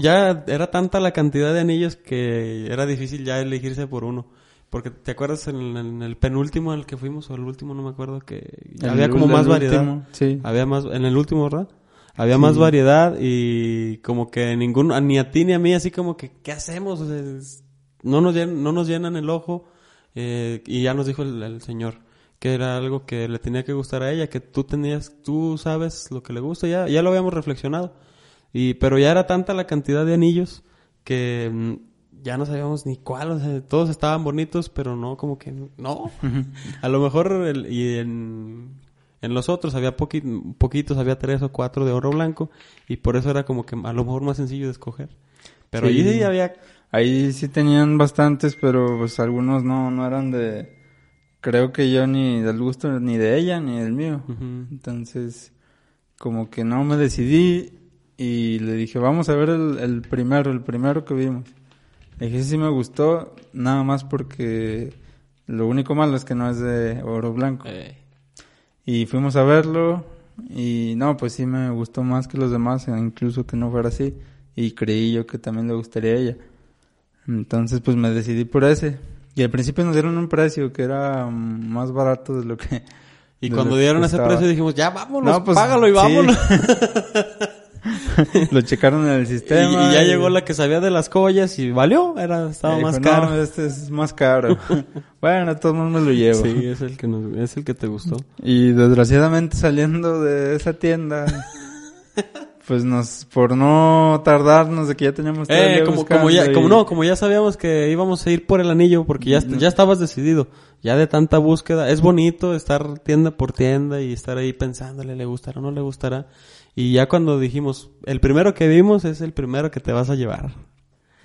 Speaker 1: Ya era tanta la cantidad de anillos que era difícil ya elegirse por uno. Porque te acuerdas en el, en el penúltimo al que fuimos o el último no me acuerdo que
Speaker 3: El-
Speaker 1: había como más variedad.
Speaker 3: último, sí.
Speaker 1: Había más en el último, ¿verdad? Había más variedad y como que ninguno ni a ti ni a mí así como que ¿qué hacemos? O sea, no nos llenan, no nos llenan el ojo eh, y ya nos dijo el, el señor que era algo que le tenía que gustar a ella, que tú tenías, tú sabes lo que le gusta, ya, ya lo habíamos reflexionado. Y, pero ya era tanta la cantidad de anillos que mm, ya no sabíamos ni cuál, o sea, todos estaban bonitos, pero no, como que no. [laughs] a lo mejor el- y en, en los otros había poqui- poquitos, había tres o cuatro de oro blanco y por eso era como que a lo mejor más sencillo de escoger. Pero
Speaker 3: Sí.
Speaker 1: ahí sí había
Speaker 3: Ahí sí tenían bastantes, pero pues algunos no, no eran de, creo que yo ni del gusto ni de ella ni del mío. Entonces, como que no me decidí y le dije, vamos a ver el, el primero, el primero que vimos. Le dije, "Ese sí me gustó, nada más porque lo único malo es que no es de oro blanco.
Speaker 1: eh,
Speaker 3: Y fuimos a verlo y no, pues sí me gustó más que los demás, e incluso que no fuera así. Y creí yo que también le gustaría a ella. Entonces pues me decidí por ese. Y al principio nos dieron un precio que era mm, más barato de lo que... [laughs]
Speaker 1: y cuando dieron ese precio dijimos, ya vámonos,
Speaker 3: No, pues,
Speaker 1: págalo y
Speaker 3: sí.
Speaker 1: vámonos. [laughs]
Speaker 3: lo checaron en el [laughs] sistema.
Speaker 1: y ya llegó la que sabía de las joyas y valió, era, estaba
Speaker 3: y
Speaker 1: más
Speaker 3: dijo,
Speaker 1: caro.
Speaker 3: No, este es más caro. bueno, de todos modos me lo llevo.
Speaker 1: Sí, es el que nos- es el que te gustó.
Speaker 3: Y desgraciadamente saliendo de esa tienda, pues nos, por no tardarnos de que ya teníamos
Speaker 1: Eh, como, como ya, como no, como ya sabíamos que íbamos a ir por el anillo, porque ya, ya estabas decidido, ya de tanta búsqueda, es bonito estar tienda por tienda y estar ahí pensándole, le gustará o no le gustará, y ya cuando dijimos, el primero que vimos es el primero que te vas a llevar.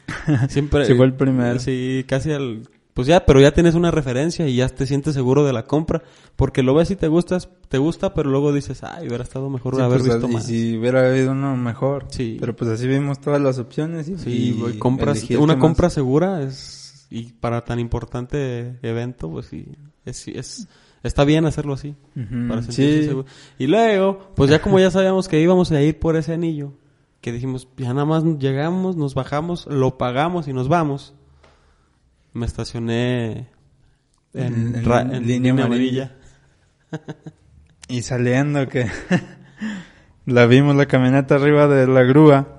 Speaker 1: [laughs] Siempre.
Speaker 3: Llegó el primero.
Speaker 1: Sí, casi al, pues ya, pero ya tienes una referencia y ya te sientes seguro de la compra, porque lo ves y te gustas, te gusta, pero luego dices, ay, hubiera estado mejor
Speaker 3: Sí,
Speaker 1: haber
Speaker 3: pues,
Speaker 1: visto
Speaker 3: y
Speaker 1: más.
Speaker 3: si hubiera habido uno mejor.
Speaker 1: Sí.
Speaker 3: Pero pues así vimos todas las opciones y,
Speaker 1: Sí,
Speaker 3: y
Speaker 1: compras, una
Speaker 3: más-
Speaker 1: compra segura es, y para tan importante evento, pues sí, es, es, está bien hacerlo así. Para sentirse
Speaker 3: sí.
Speaker 1: seguro. Y luego, pues ya como ya sabíamos que íbamos a ir por ese anillo, que dijimos, ya nada más llegamos, nos bajamos, lo pagamos y nos vamos. Me estacioné en,
Speaker 3: En-
Speaker 1: ra-
Speaker 3: en
Speaker 1: en
Speaker 3: línea
Speaker 1: línea
Speaker 3: amarilla.
Speaker 1: amarilla.
Speaker 3: Y saliendo que [laughs] la vimos la camioneta arriba de la grúa.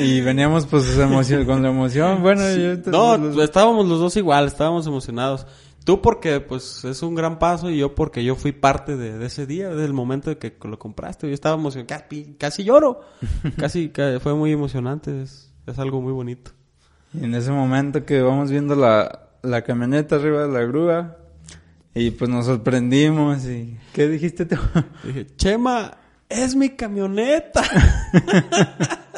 Speaker 3: Y veníamos pues emoción, con la emoción. Bueno, yo
Speaker 1: No,
Speaker 3: los-
Speaker 1: estábamos los dos igual, estábamos emocionados. Tú porque pues es un gran paso y yo porque yo fui parte de, de ese día, del momento de que lo compraste. Yo estaba emocionado, casi, casi lloro. [laughs] casi ca- fue muy emocionante, es, es algo muy bonito.
Speaker 3: Y en ese momento que vamos viendo la, la camioneta arriba de la grúa. Y pues nos sorprendimos. y ¿Qué dijiste tú? [laughs]
Speaker 1: Dije, Chema, es mi camioneta. [laughs]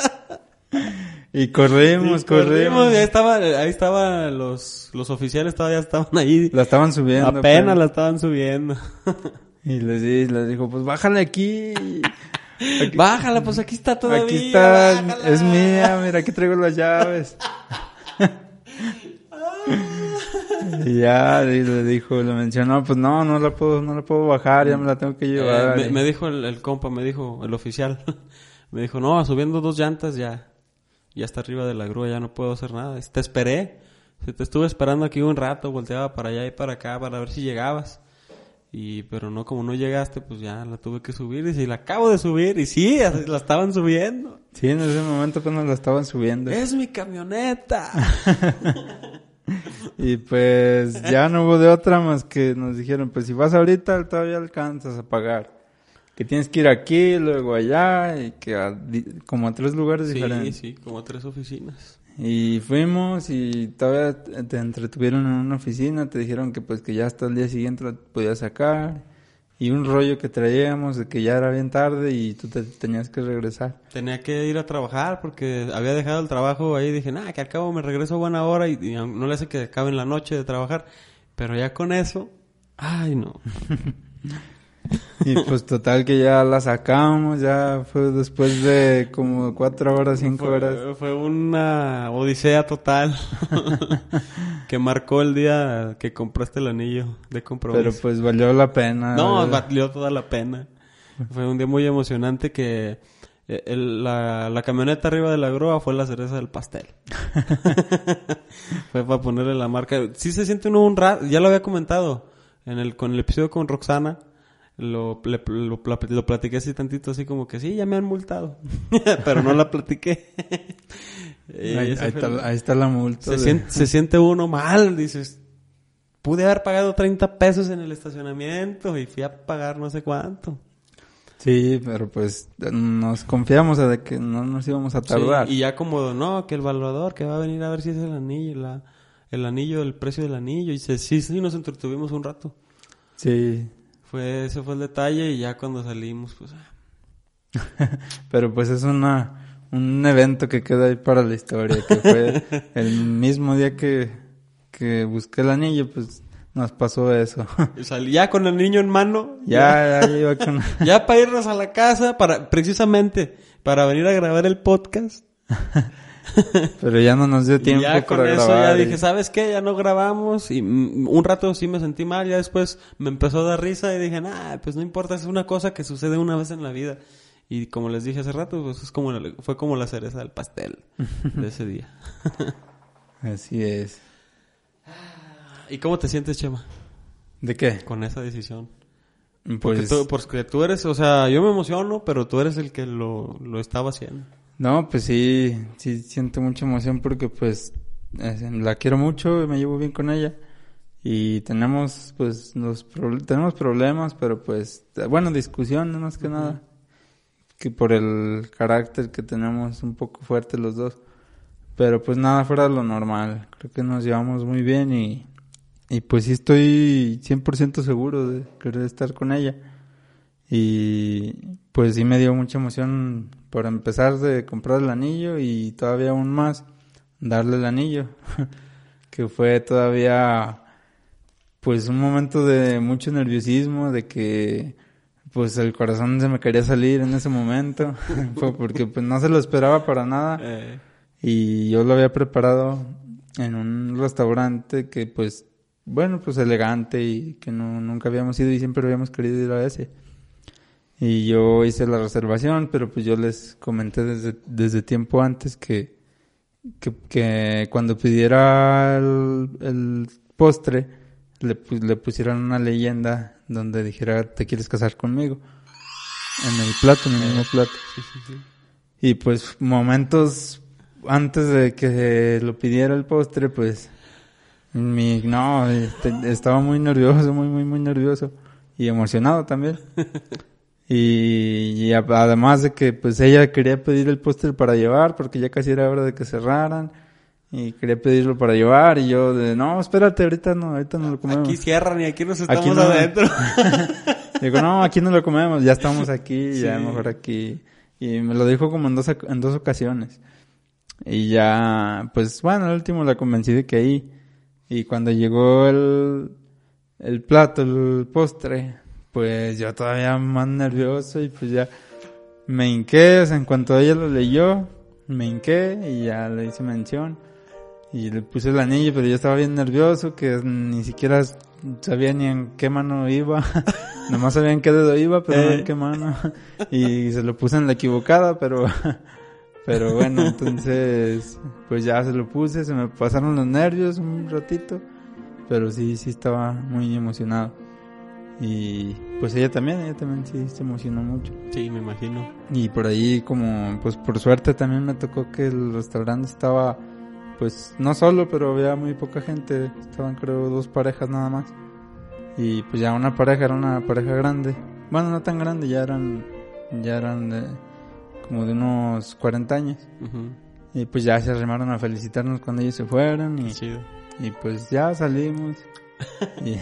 Speaker 3: y corrimos,
Speaker 1: Y corrimos,
Speaker 3: corrimos.
Speaker 1: y ahí estaba, ahí estaban los, los oficiales todavía estaban ahí.
Speaker 3: La estaban subiendo.
Speaker 1: Apenas
Speaker 3: pues.
Speaker 1: la estaban subiendo.
Speaker 3: Y les, les dijo, pues bájale aquí. [laughs] Aquí-
Speaker 1: Bájala, pues aquí está todavía.
Speaker 3: Aquí está,
Speaker 1: bájala.
Speaker 3: es mía, mira, aquí traigo las llaves. [laughs] y ya le dijo, le mencionó, pues no, no la puedo, no la puedo bajar, ya me la tengo que
Speaker 1: Eh,
Speaker 3: llevar.
Speaker 1: me, me dijo el, el compa, me dijo el oficial, [laughs] me dijo, no, subiendo dos llantas ya, ya está arriba de la grúa, ya no puedo hacer nada. Te esperé, te estuve esperando aquí un rato, volteaba para allá y para acá para ver si llegabas. Y, pero no, como no llegaste, pues ya la tuve que subir. Y si la acabo de subir, y sí, la estaban subiendo.
Speaker 3: Sí, en ese momento pues nos la estaban subiendo.
Speaker 1: Es mi camioneta. [laughs]
Speaker 3: Y pues ya no hubo de otra más que nos dijeron, pues si vas ahorita todavía alcanzas a pagar. Que tienes que ir aquí, luego allá, y que a como a tres lugares
Speaker 1: sí,
Speaker 3: diferentes.
Speaker 1: sí, como tres oficinas.
Speaker 3: Y fuimos y todavía te entretuvieron en una oficina, te dijeron que pues que ya hasta el día siguiente la podías sacar. Y un rollo que traíamos de que ya era bien tarde y tú te tenías que regresar.
Speaker 1: Tenía que ir a trabajar porque había dejado el trabajo ahí. Dije, nada, que al cabo me regreso a buena hora y, y no le hace que acabe en la noche de trabajar. Pero ya con eso, ay no. [laughs]
Speaker 3: Y pues total que ya la sacamos, ya fue después de como cuatro horas, cinco horas.
Speaker 1: Fue, una odisea total [laughs] que marcó el día que compraste el anillo de compromiso.
Speaker 3: Pero pues valió la pena.
Speaker 1: no,
Speaker 3: ¿verdad?
Speaker 1: valió toda la pena. Fue un día muy emocionante que eh, el- la, la camioneta arriba de la grúa fue la cereza del pastel. [laughs] fue para ponerle la marca. Sí se siente uno un rato, ya lo había comentado en el con el episodio con Roxana. Lo, le- lo, lo platiqué así tantito, así como que sí, ya me han multado. [laughs] Pero no la platiqué. [laughs] Y
Speaker 3: ahí, está,
Speaker 1: el-
Speaker 3: ahí está la multa.
Speaker 1: se,
Speaker 3: de-
Speaker 1: siente, se siente uno mal, dices, pude haber pagado 30 pesos en el estacionamiento y fui a pagar no sé cuánto.
Speaker 3: Sí, pero pues nos confiamos de que no nos íbamos a tardar.
Speaker 1: Sí, y ya como, no, que el evaluador que va a venir a ver si es el anillo, la, el anillo, el precio del anillo. Y se, sí, sí, nos entretuvimos un rato.
Speaker 3: Sí,
Speaker 1: Fue, ese fue el detalle y ya cuando salimos, pues... ah, [laughs]
Speaker 3: pero pues es una un evento que queda ahí para la historia, que fue [laughs] el mismo día que, que busqué el anillo, pues nos pasó eso.
Speaker 1: ya con el niño en mano.
Speaker 3: ya, ya iba con... [laughs]
Speaker 1: Ya para irnos a la casa, para, precisamente, para venir a grabar el podcast. [laughs]
Speaker 3: Pero ya no nos dio tiempo
Speaker 1: ya con
Speaker 3: para
Speaker 1: eso
Speaker 3: grabar.
Speaker 1: ya
Speaker 3: y-
Speaker 1: dije, ¿sabes qué? Ya no grabamos. Y mm, un rato sí me sentí mal. Ya después me empezó a dar risa y dije, nah, pues no importa. Es una cosa que sucede una vez en la vida. Y como les dije hace rato, pues es como fue como la cereza del pastel de ese día. [laughs]
Speaker 3: Así es.
Speaker 1: ¿Y cómo te sientes, Chema,
Speaker 3: ¿De qué?
Speaker 1: con esa decisión? Porque,
Speaker 3: Pues...
Speaker 1: tú, porque tú eres, o sea, yo me emociono, pero tú eres el que lo, lo estaba haciendo.
Speaker 3: No, pues sí, sí siento mucha emoción porque pues la quiero mucho y me llevo bien con ella. Y tenemos pues los pro- tenemos problemas, pero pues bueno, discusiones más que nada. Que por el carácter que tenemos un poco fuerte los dos. Pero pues nada fuera de lo normal. Creo que nos llevamos muy bien y y pues sí estoy 100% seguro de querer estar con ella. Y pues sí me dio mucha emoción por empezar de comprar el anillo y todavía aún más darle el anillo. [laughs] que fue todavía pues un momento de mucho nerviosismo, de que pues el corazón se me quería salir en ese momento. [laughs] Fue porque pues no se lo esperaba para nada.
Speaker 1: Eh,
Speaker 3: Y yo lo había preparado en un restaurante que pues, bueno, pues elegante y que no, nunca habíamos ido y siempre habíamos querido ir a ese. Y yo hice la reservación, pero pues yo les comenté desde, desde tiempo antes que, que, que cuando pidiera el, el postre, le, le pusieran una leyenda donde dijera, ¿te quieres casar conmigo? En el plato, en el mismo plato. Y pues momentos antes de que lo pidiera el postre, pues mi no, este, estaba muy nervioso, muy muy muy nervioso y emocionado también. [laughs] Y, y además de que pues ella quería pedir el postre para llevar porque ya casi era hora de que cerraran y quería pedirlo para llevar y yo de no, espérate, ahorita no, ahorita no lo comemos.
Speaker 1: Aquí cierran y aquí nos
Speaker 3: Aquí
Speaker 1: estamos
Speaker 3: no.
Speaker 1: adentro. [laughs]
Speaker 3: Digo, no, aquí no lo comemos, ya estamos aquí, ya mejor aquí. Y me lo dijo como en dos, en dos ocasiones. Y ya, pues bueno, al último la convencí de que ahí. Y cuando llegó el, el plato, el postre, pues yo todavía más nervioso y pues ya me hinqué, o sea, en cuanto ella lo leyó, me hinqué y ya le hice mención. Y le puse el anillo, pero yo estaba bien nervioso, que ni siquiera sabía ni en qué mano iba. [laughs] Nomás sabía en qué dedo iba, pero no en
Speaker 1: Eh.
Speaker 3: qué mano. Y se lo puse en la equivocada, pero... [laughs] Pero bueno, entonces... Pues ya se lo puse, se me pasaron los nervios un ratito. Pero sí, sí estaba muy emocionado. Y pues ella también, ella también sí se emocionó mucho.
Speaker 1: Sí, me imagino.
Speaker 3: Y por ahí como, pues por suerte también me tocó que el restaurante estaba, pues no solo, pero había muy poca gente. Estaban creo dos parejas nada más. Y pues ya una pareja era una pareja grande. Bueno, no tan grande, ya eran, ya eran de, como de unos 40 años. Y pues ya se arrimaron a felicitarnos cuando ellos se fueron y, y pues ya salimos. [laughs] y,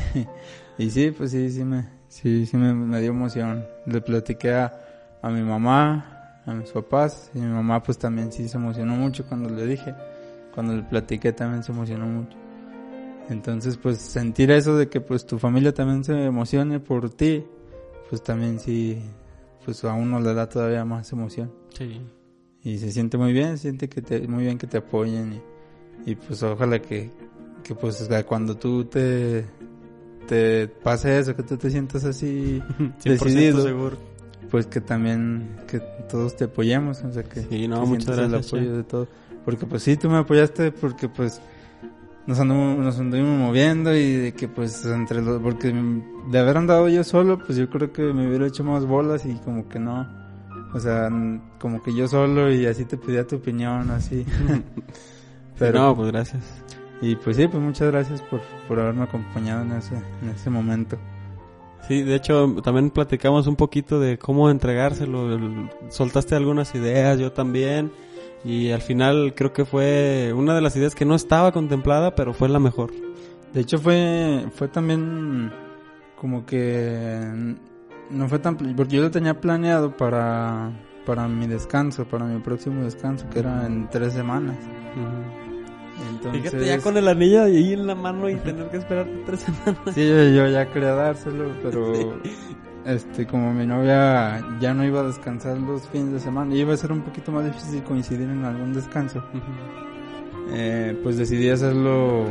Speaker 3: y sí, pues sí, sí me, sí, sí me, me dio emoción. Le platiqué a, a mi mamá, a mis papás, y mi mamá pues también sí se emocionó mucho cuando le dije. Cuando le platiqué también se emocionó mucho. Entonces pues sentir eso de que pues tu familia también se emocione por ti, pues también sí, pues a uno le da todavía más emoción
Speaker 1: Sí.
Speaker 3: y se siente muy bien, se siente que te, muy bien que te apoyen y, y pues ojalá que, que pues cuando tú te, te pase eso, que tú te sientas así [laughs]
Speaker 1: 100%
Speaker 3: decidido,
Speaker 1: seguro.
Speaker 3: pues que también que todos te apoyemos, o sea que,
Speaker 1: Sí, no,
Speaker 3: que
Speaker 1: muchas gracias,
Speaker 3: el apoyo de todo, porque pues sí, tú me apoyaste porque pues nos anduvimos, nos anduvimos moviendo y de que pues entre los, porque de haber andado yo solo, pues yo creo que me hubiera hecho más bolas y como que no, o sea, como que yo solo y así te pedía tu opinión, así. [laughs] Pero,
Speaker 1: No, pues gracias.
Speaker 3: Y pues sí, pues muchas gracias por, por haberme acompañado en ese, en ese momento.
Speaker 1: Sí, de hecho también platicamos un poquito de cómo entregárselo. el- Soltaste algunas ideas, yo también. Y al final creo que fue una de las ideas que no estaba contemplada, pero fue la mejor.
Speaker 3: De hecho fue, fue también como que no fue tan, porque yo lo tenía planeado para, para mi descanso, para mi próximo descanso, que era en tres semanas. Entonces,
Speaker 1: Fíjate ya con el anillo ahí en la mano y tener que esperar tres semanas.
Speaker 3: Sí, yo, yo ya quería dárselo, pero [laughs] este como mi novia ya no iba a descansar los fines de semana, y iba a ser un poquito más difícil coincidir en algún descanso. Eh, pues decidí hacerlo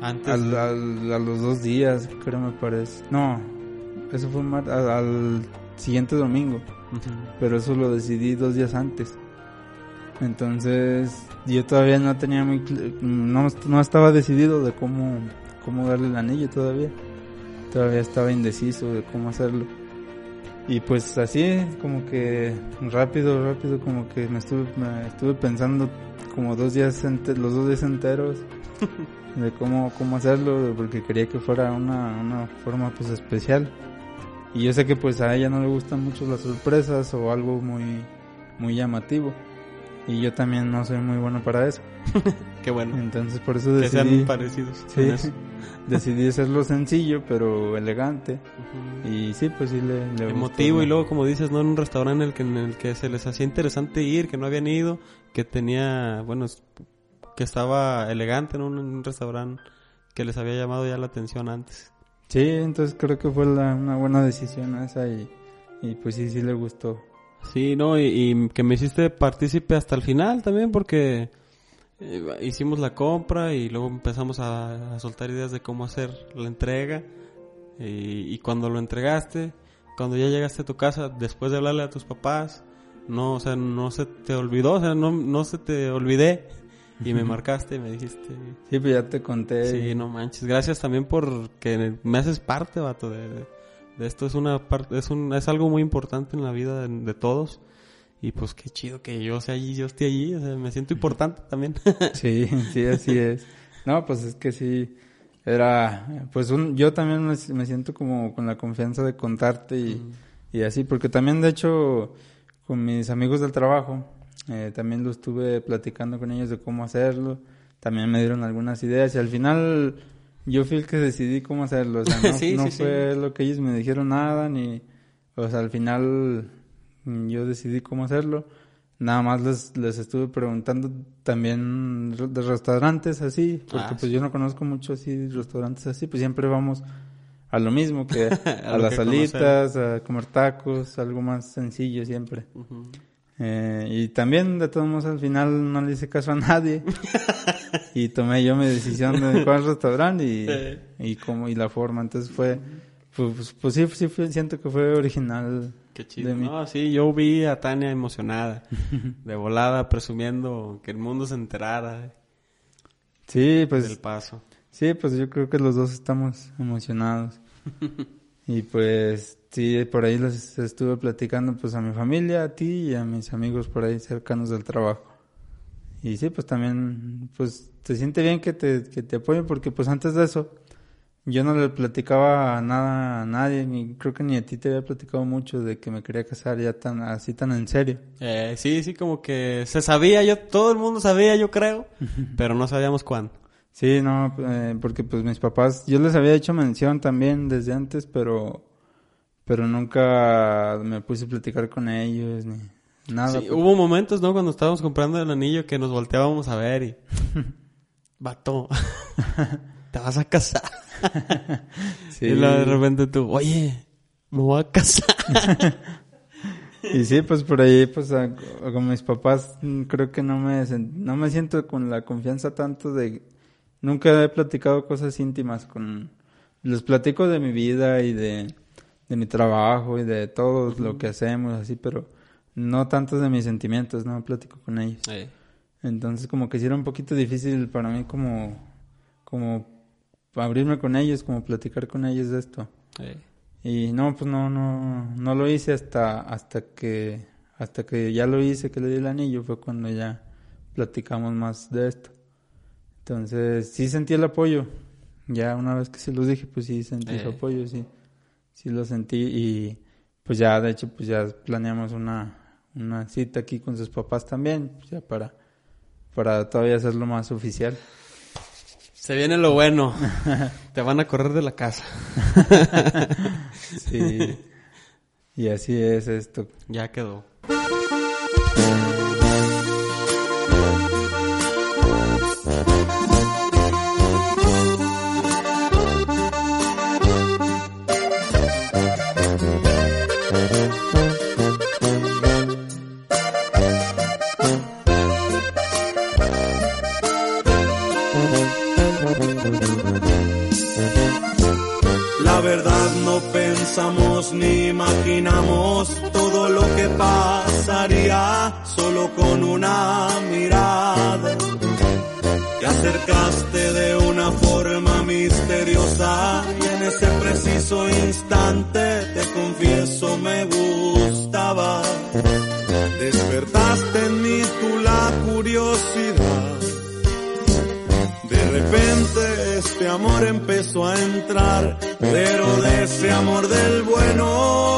Speaker 1: Antes.
Speaker 3: al, al- a los dos días, creo me parece. No, eso fue mar- al, al siguiente domingo,
Speaker 1: Ujú.
Speaker 3: pero eso lo decidí dos días antes. Entonces yo todavía no tenía muy no, no estaba decidido de cómo cómo darle el anillo todavía. Todavía estaba indeciso de cómo hacerlo. Y pues así como que rápido, rápido como que me estuve me estuve pensando como dos días los dos días enteros [laughs] de cómo cómo hacerlo porque quería que fuera una una forma pues especial. Y yo sé que pues a ella no le gustan mucho las sorpresas o algo muy muy llamativo. Y yo también no soy muy bueno para eso. [laughs]
Speaker 1: Qué bueno.
Speaker 3: Entonces por eso
Speaker 1: Que
Speaker 3: decidí,
Speaker 1: sean parecidos.
Speaker 3: sí,
Speaker 1: en [laughs]
Speaker 3: decidí hacerlo sencillo pero elegante. Y sí, pues sí le, le gustó,
Speaker 1: emotivo y luego como dices no en un restaurante en el que en el que se les hacía interesante ir que no habían ido que tenía bueno que estaba elegante un, un restaurante que les había llamado ya la atención antes
Speaker 3: Sí, entonces creo que fue la- una buena decisión esa y, y pues sí, sí le gustó.
Speaker 1: Sí no y, y que me hiciste partícipe hasta el final también porque eh, hicimos la compra y luego empezamos a, a soltar ideas de cómo hacer la entrega y, y cuando lo entregaste cuando ya llegaste a tu casa, después de hablarle a tus papás, no, o sea, no se te olvidó, o sea, no, no se te olvidé. Y me marcaste y me dijiste,
Speaker 3: Sí, pues ya te conté.
Speaker 1: sí, no manches. Gracias también por que me haces parte, vato, de esto. Es una parte, es un, es algo muy importante en la vida de, de todos. Y pues qué chido que yo sea allí, yo esté allí, o sea, me siento importante también. [laughs]
Speaker 3: Sí, sí, así es. No, pues es que sí, era, pues un, yo también me, me siento como con la confianza de contarte y, y así, porque también de hecho con mis amigos del trabajo, eh, también lo estuve platicando con ellos de cómo hacerlo, también me dieron algunas ideas y al final yo fui el que decidí cómo hacerlo, o sea, [laughs] no,
Speaker 1: Sí,
Speaker 3: no
Speaker 1: sí, sí.
Speaker 3: fue lo que ellos me dijeron nada, ni, o sea, al final mm, yo decidí cómo hacerlo. Nada más les, les estuve preguntando también de restaurantes así, porque
Speaker 1: Ah,
Speaker 3: pues yo no conozco mucho así restaurantes así, pues siempre vamos a lo mismo que [laughs] a,
Speaker 1: lo
Speaker 3: las
Speaker 1: que
Speaker 3: salitas, a comer tacos, algo más sencillo siempre. Eh, y también de todos modos al final no le hice caso a nadie [laughs] y tomé yo mi decisión de [laughs] cuál restaurante y, y cómo y la forma, entonces fue pues, pues sí, sí fue- siento que fue original
Speaker 1: Qué chido.
Speaker 3: de mí.
Speaker 1: No, sí, yo vi a Tania emocionada, [laughs] de volada, presumiendo que el mundo se enterara
Speaker 3: Sí, pues
Speaker 1: del paso.
Speaker 3: Sí, pues yo creo que los dos estamos emocionados. Y pues sí, por ahí les estuve platicando pues a mi familia, a ti y a mis amigos por ahí cercanos del trabajo. Y sí, pues también pues te siente bien que te, que te apoyen porque pues antes de eso yo no le platicaba nada a nadie, ni creo que ni a ti te había platicado mucho de que me quería casar ya tan así tan en serio.
Speaker 1: Eh, sí, sí, como que se sabía, yo, todo el mundo sabía, yo creo, [laughs] pero no sabíamos cuándo.
Speaker 3: Sí, no, eh, porque pues mis papás, yo les había hecho mención también desde antes, pero, pero nunca me puse a platicar con ellos ni nada.
Speaker 1: Sí, hubo momentos, ¿no? Cuando estábamos comprando el anillo que nos volteábamos a ver y... [laughs] Vato, [laughs] te vas a casar. [laughs]
Speaker 3: Sí.
Speaker 1: Y luego de repente tú, oye, me voy a casar.
Speaker 3: Y sí, pues por ahí, pues a- con mis papás mm, creo que no me, no me siento con la confianza tanto de, nunca he platicado cosas íntimas con, les platico de mi vida y de, de mi trabajo y de todo lo que hacemos así, pero no tanto de mis sentimientos, no platico con ellos.
Speaker 1: Eh,
Speaker 3: Entonces como que sí era un poquito difícil para mí como, como abrirme con ellos, como platicar con ellos de esto.
Speaker 1: eh.
Speaker 3: Y no, pues no, no, no lo hice hasta, hasta que, hasta que ya lo hice, que le di el anillo, fue cuando ya platicamos más de esto. Entonces, sí sentí el apoyo. Ya una vez que se los dije, pues sí sentí su
Speaker 1: Eh.
Speaker 3: apoyo, sí. Sí lo sentí y pues ya, de hecho, pues ya planeamos una, una cita aquí con sus papás también, pues ya para, para todavía hacerlo más oficial.
Speaker 1: Se viene lo bueno. [laughs] Te van a correr de la casa.
Speaker 3: Sí. y así es esto.
Speaker 1: Ya quedó.
Speaker 6: Pasaría solo con una mirada. Te acercaste de una forma misteriosa y en ese preciso instante te confieso me gustaba. Despertaste en mí tú la curiosidad. De repente este amor empezó a entrar, pero de ese amor del bueno.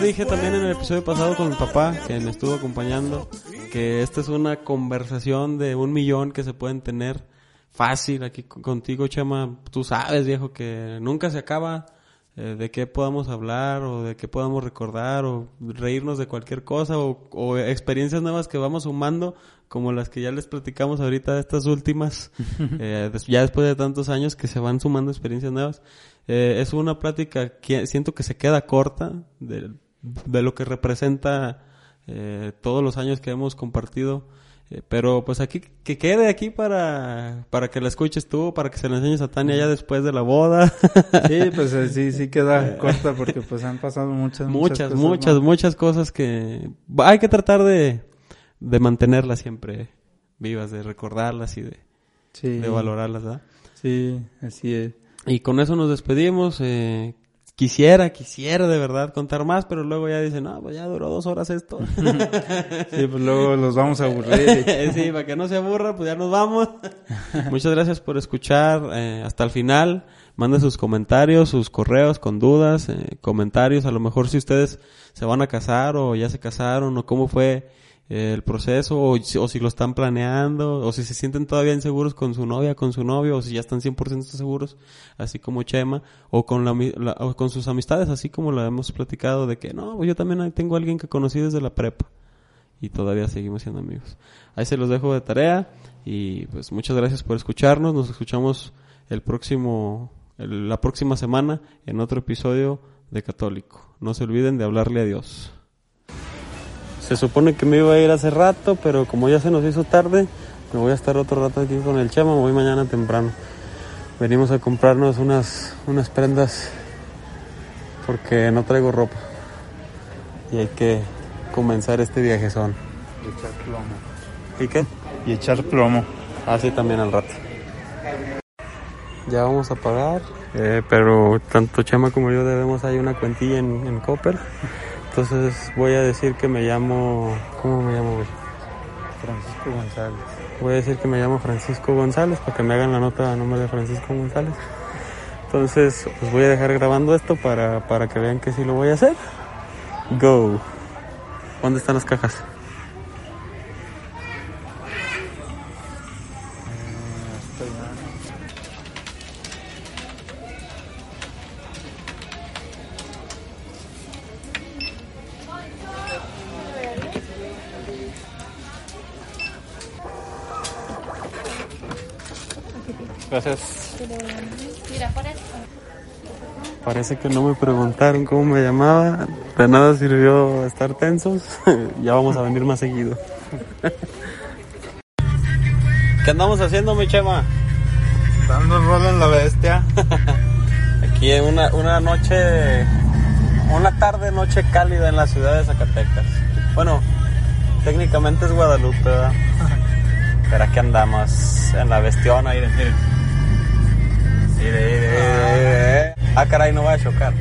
Speaker 1: Lo dije también en el episodio pasado con mi papá, que me estuvo acompañando, que esta es una conversación de un millón que se pueden tener fácil aquí con- contigo, Chema. Tú sabes, viejo, que nunca se acaba eh, de qué podamos hablar o de qué podamos recordar o reírnos de cualquier cosa o, o experiencias nuevas que vamos sumando como las que ya les platicamos ahorita estas últimas [laughs] eh, ya después de tantos años que se van sumando experiencias nuevas Eh, es una plática que siento que se queda corta de lo que representa eh, todos los años que hemos compartido eh, pero pues aquí, que quede aquí para, para que la escuches tú, para que se la enseñes a Tania ya después de la boda.
Speaker 3: Sí, pues eh, sí, sí queda [laughs] corta porque pues han pasado muchas,
Speaker 1: muchas,
Speaker 3: cosas,
Speaker 1: muchas,
Speaker 3: ¿no?
Speaker 1: muchas cosas que hay que tratar de, de mantenerlas siempre vivas, de recordarlas y de,
Speaker 3: Sí,
Speaker 1: de valorarlas, ¿verdad?
Speaker 3: sí, así es.
Speaker 1: Y con eso nos despedimos. eh, quisiera, quisiera de verdad contar más, pero luego ya dicen, no, pues ya duró dos horas esto. [laughs]
Speaker 3: Sí, pues luego los vamos a aburrir. [laughs]
Speaker 1: sí, para que no se aburra, pues ya nos vamos. [laughs] Muchas gracias por escuchar eh, hasta el final. Manden sus comentarios, sus correos con dudas, eh, comentarios. A lo mejor si ustedes se van a casar o ya se casaron o cómo fue eh, el proceso o, si- lo están planeando o si se sienten todavía inseguros con su novia, con su novio o si ya están 100% seguros, así como Chema, o con, la, la- o con sus amistades, así como lo hemos platicado de que no, pues yo también tengo a alguien que conocí desde la prepa y todavía seguimos siendo amigos. Ahí se los dejo de tarea y pues muchas gracias por escucharnos. Nos escuchamos el próximo, el- la próxima semana en otro episodio de Católico. No se olviden de hablarle a Dios. Se supone que me iba a ir hace rato, pero como ya se nos hizo tarde, me voy a estar otro rato aquí con el chama, me voy mañana temprano. Venimos a comprarnos unas, unas prendas porque no traigo ropa. Y hay que comenzar este viajezón.
Speaker 3: Y echar plomo.
Speaker 1: ¿Y qué?
Speaker 3: Y echar plomo.
Speaker 1: Así también al rato. Ya vamos a pagar. eh, pero tanto Chema como yo debemos ahí una cuentilla en, en Copper. Entonces voy a decir que me llamo... ¿Cómo me llamo, güey?
Speaker 3: Francisco González.
Speaker 1: Voy a decir que me llamo Francisco González para que me hagan la nota a nombre de Francisco González. Entonces, pues voy a dejar grabando esto para, para que vean que sí lo voy a hacer. Go. ¿Dónde están las cajas? Gracias.
Speaker 7: Mira, por eso.
Speaker 1: Parece que no me preguntaron cómo me llamaba. De nada sirvió estar tensos. [laughs] ya vamos a venir más seguido. [laughs] ¿Qué andamos haciendo, mi chema?
Speaker 3: Dando rol en la bestia. [laughs]
Speaker 1: Aquí en una, una noche, una tarde, noche cálida en la ciudad de Zacatecas. Bueno, técnicamente es Guadalupe, ¿verdad? Pero aquí andamos en la bestiona, mire, mire. Ah, caray, no va a chocar.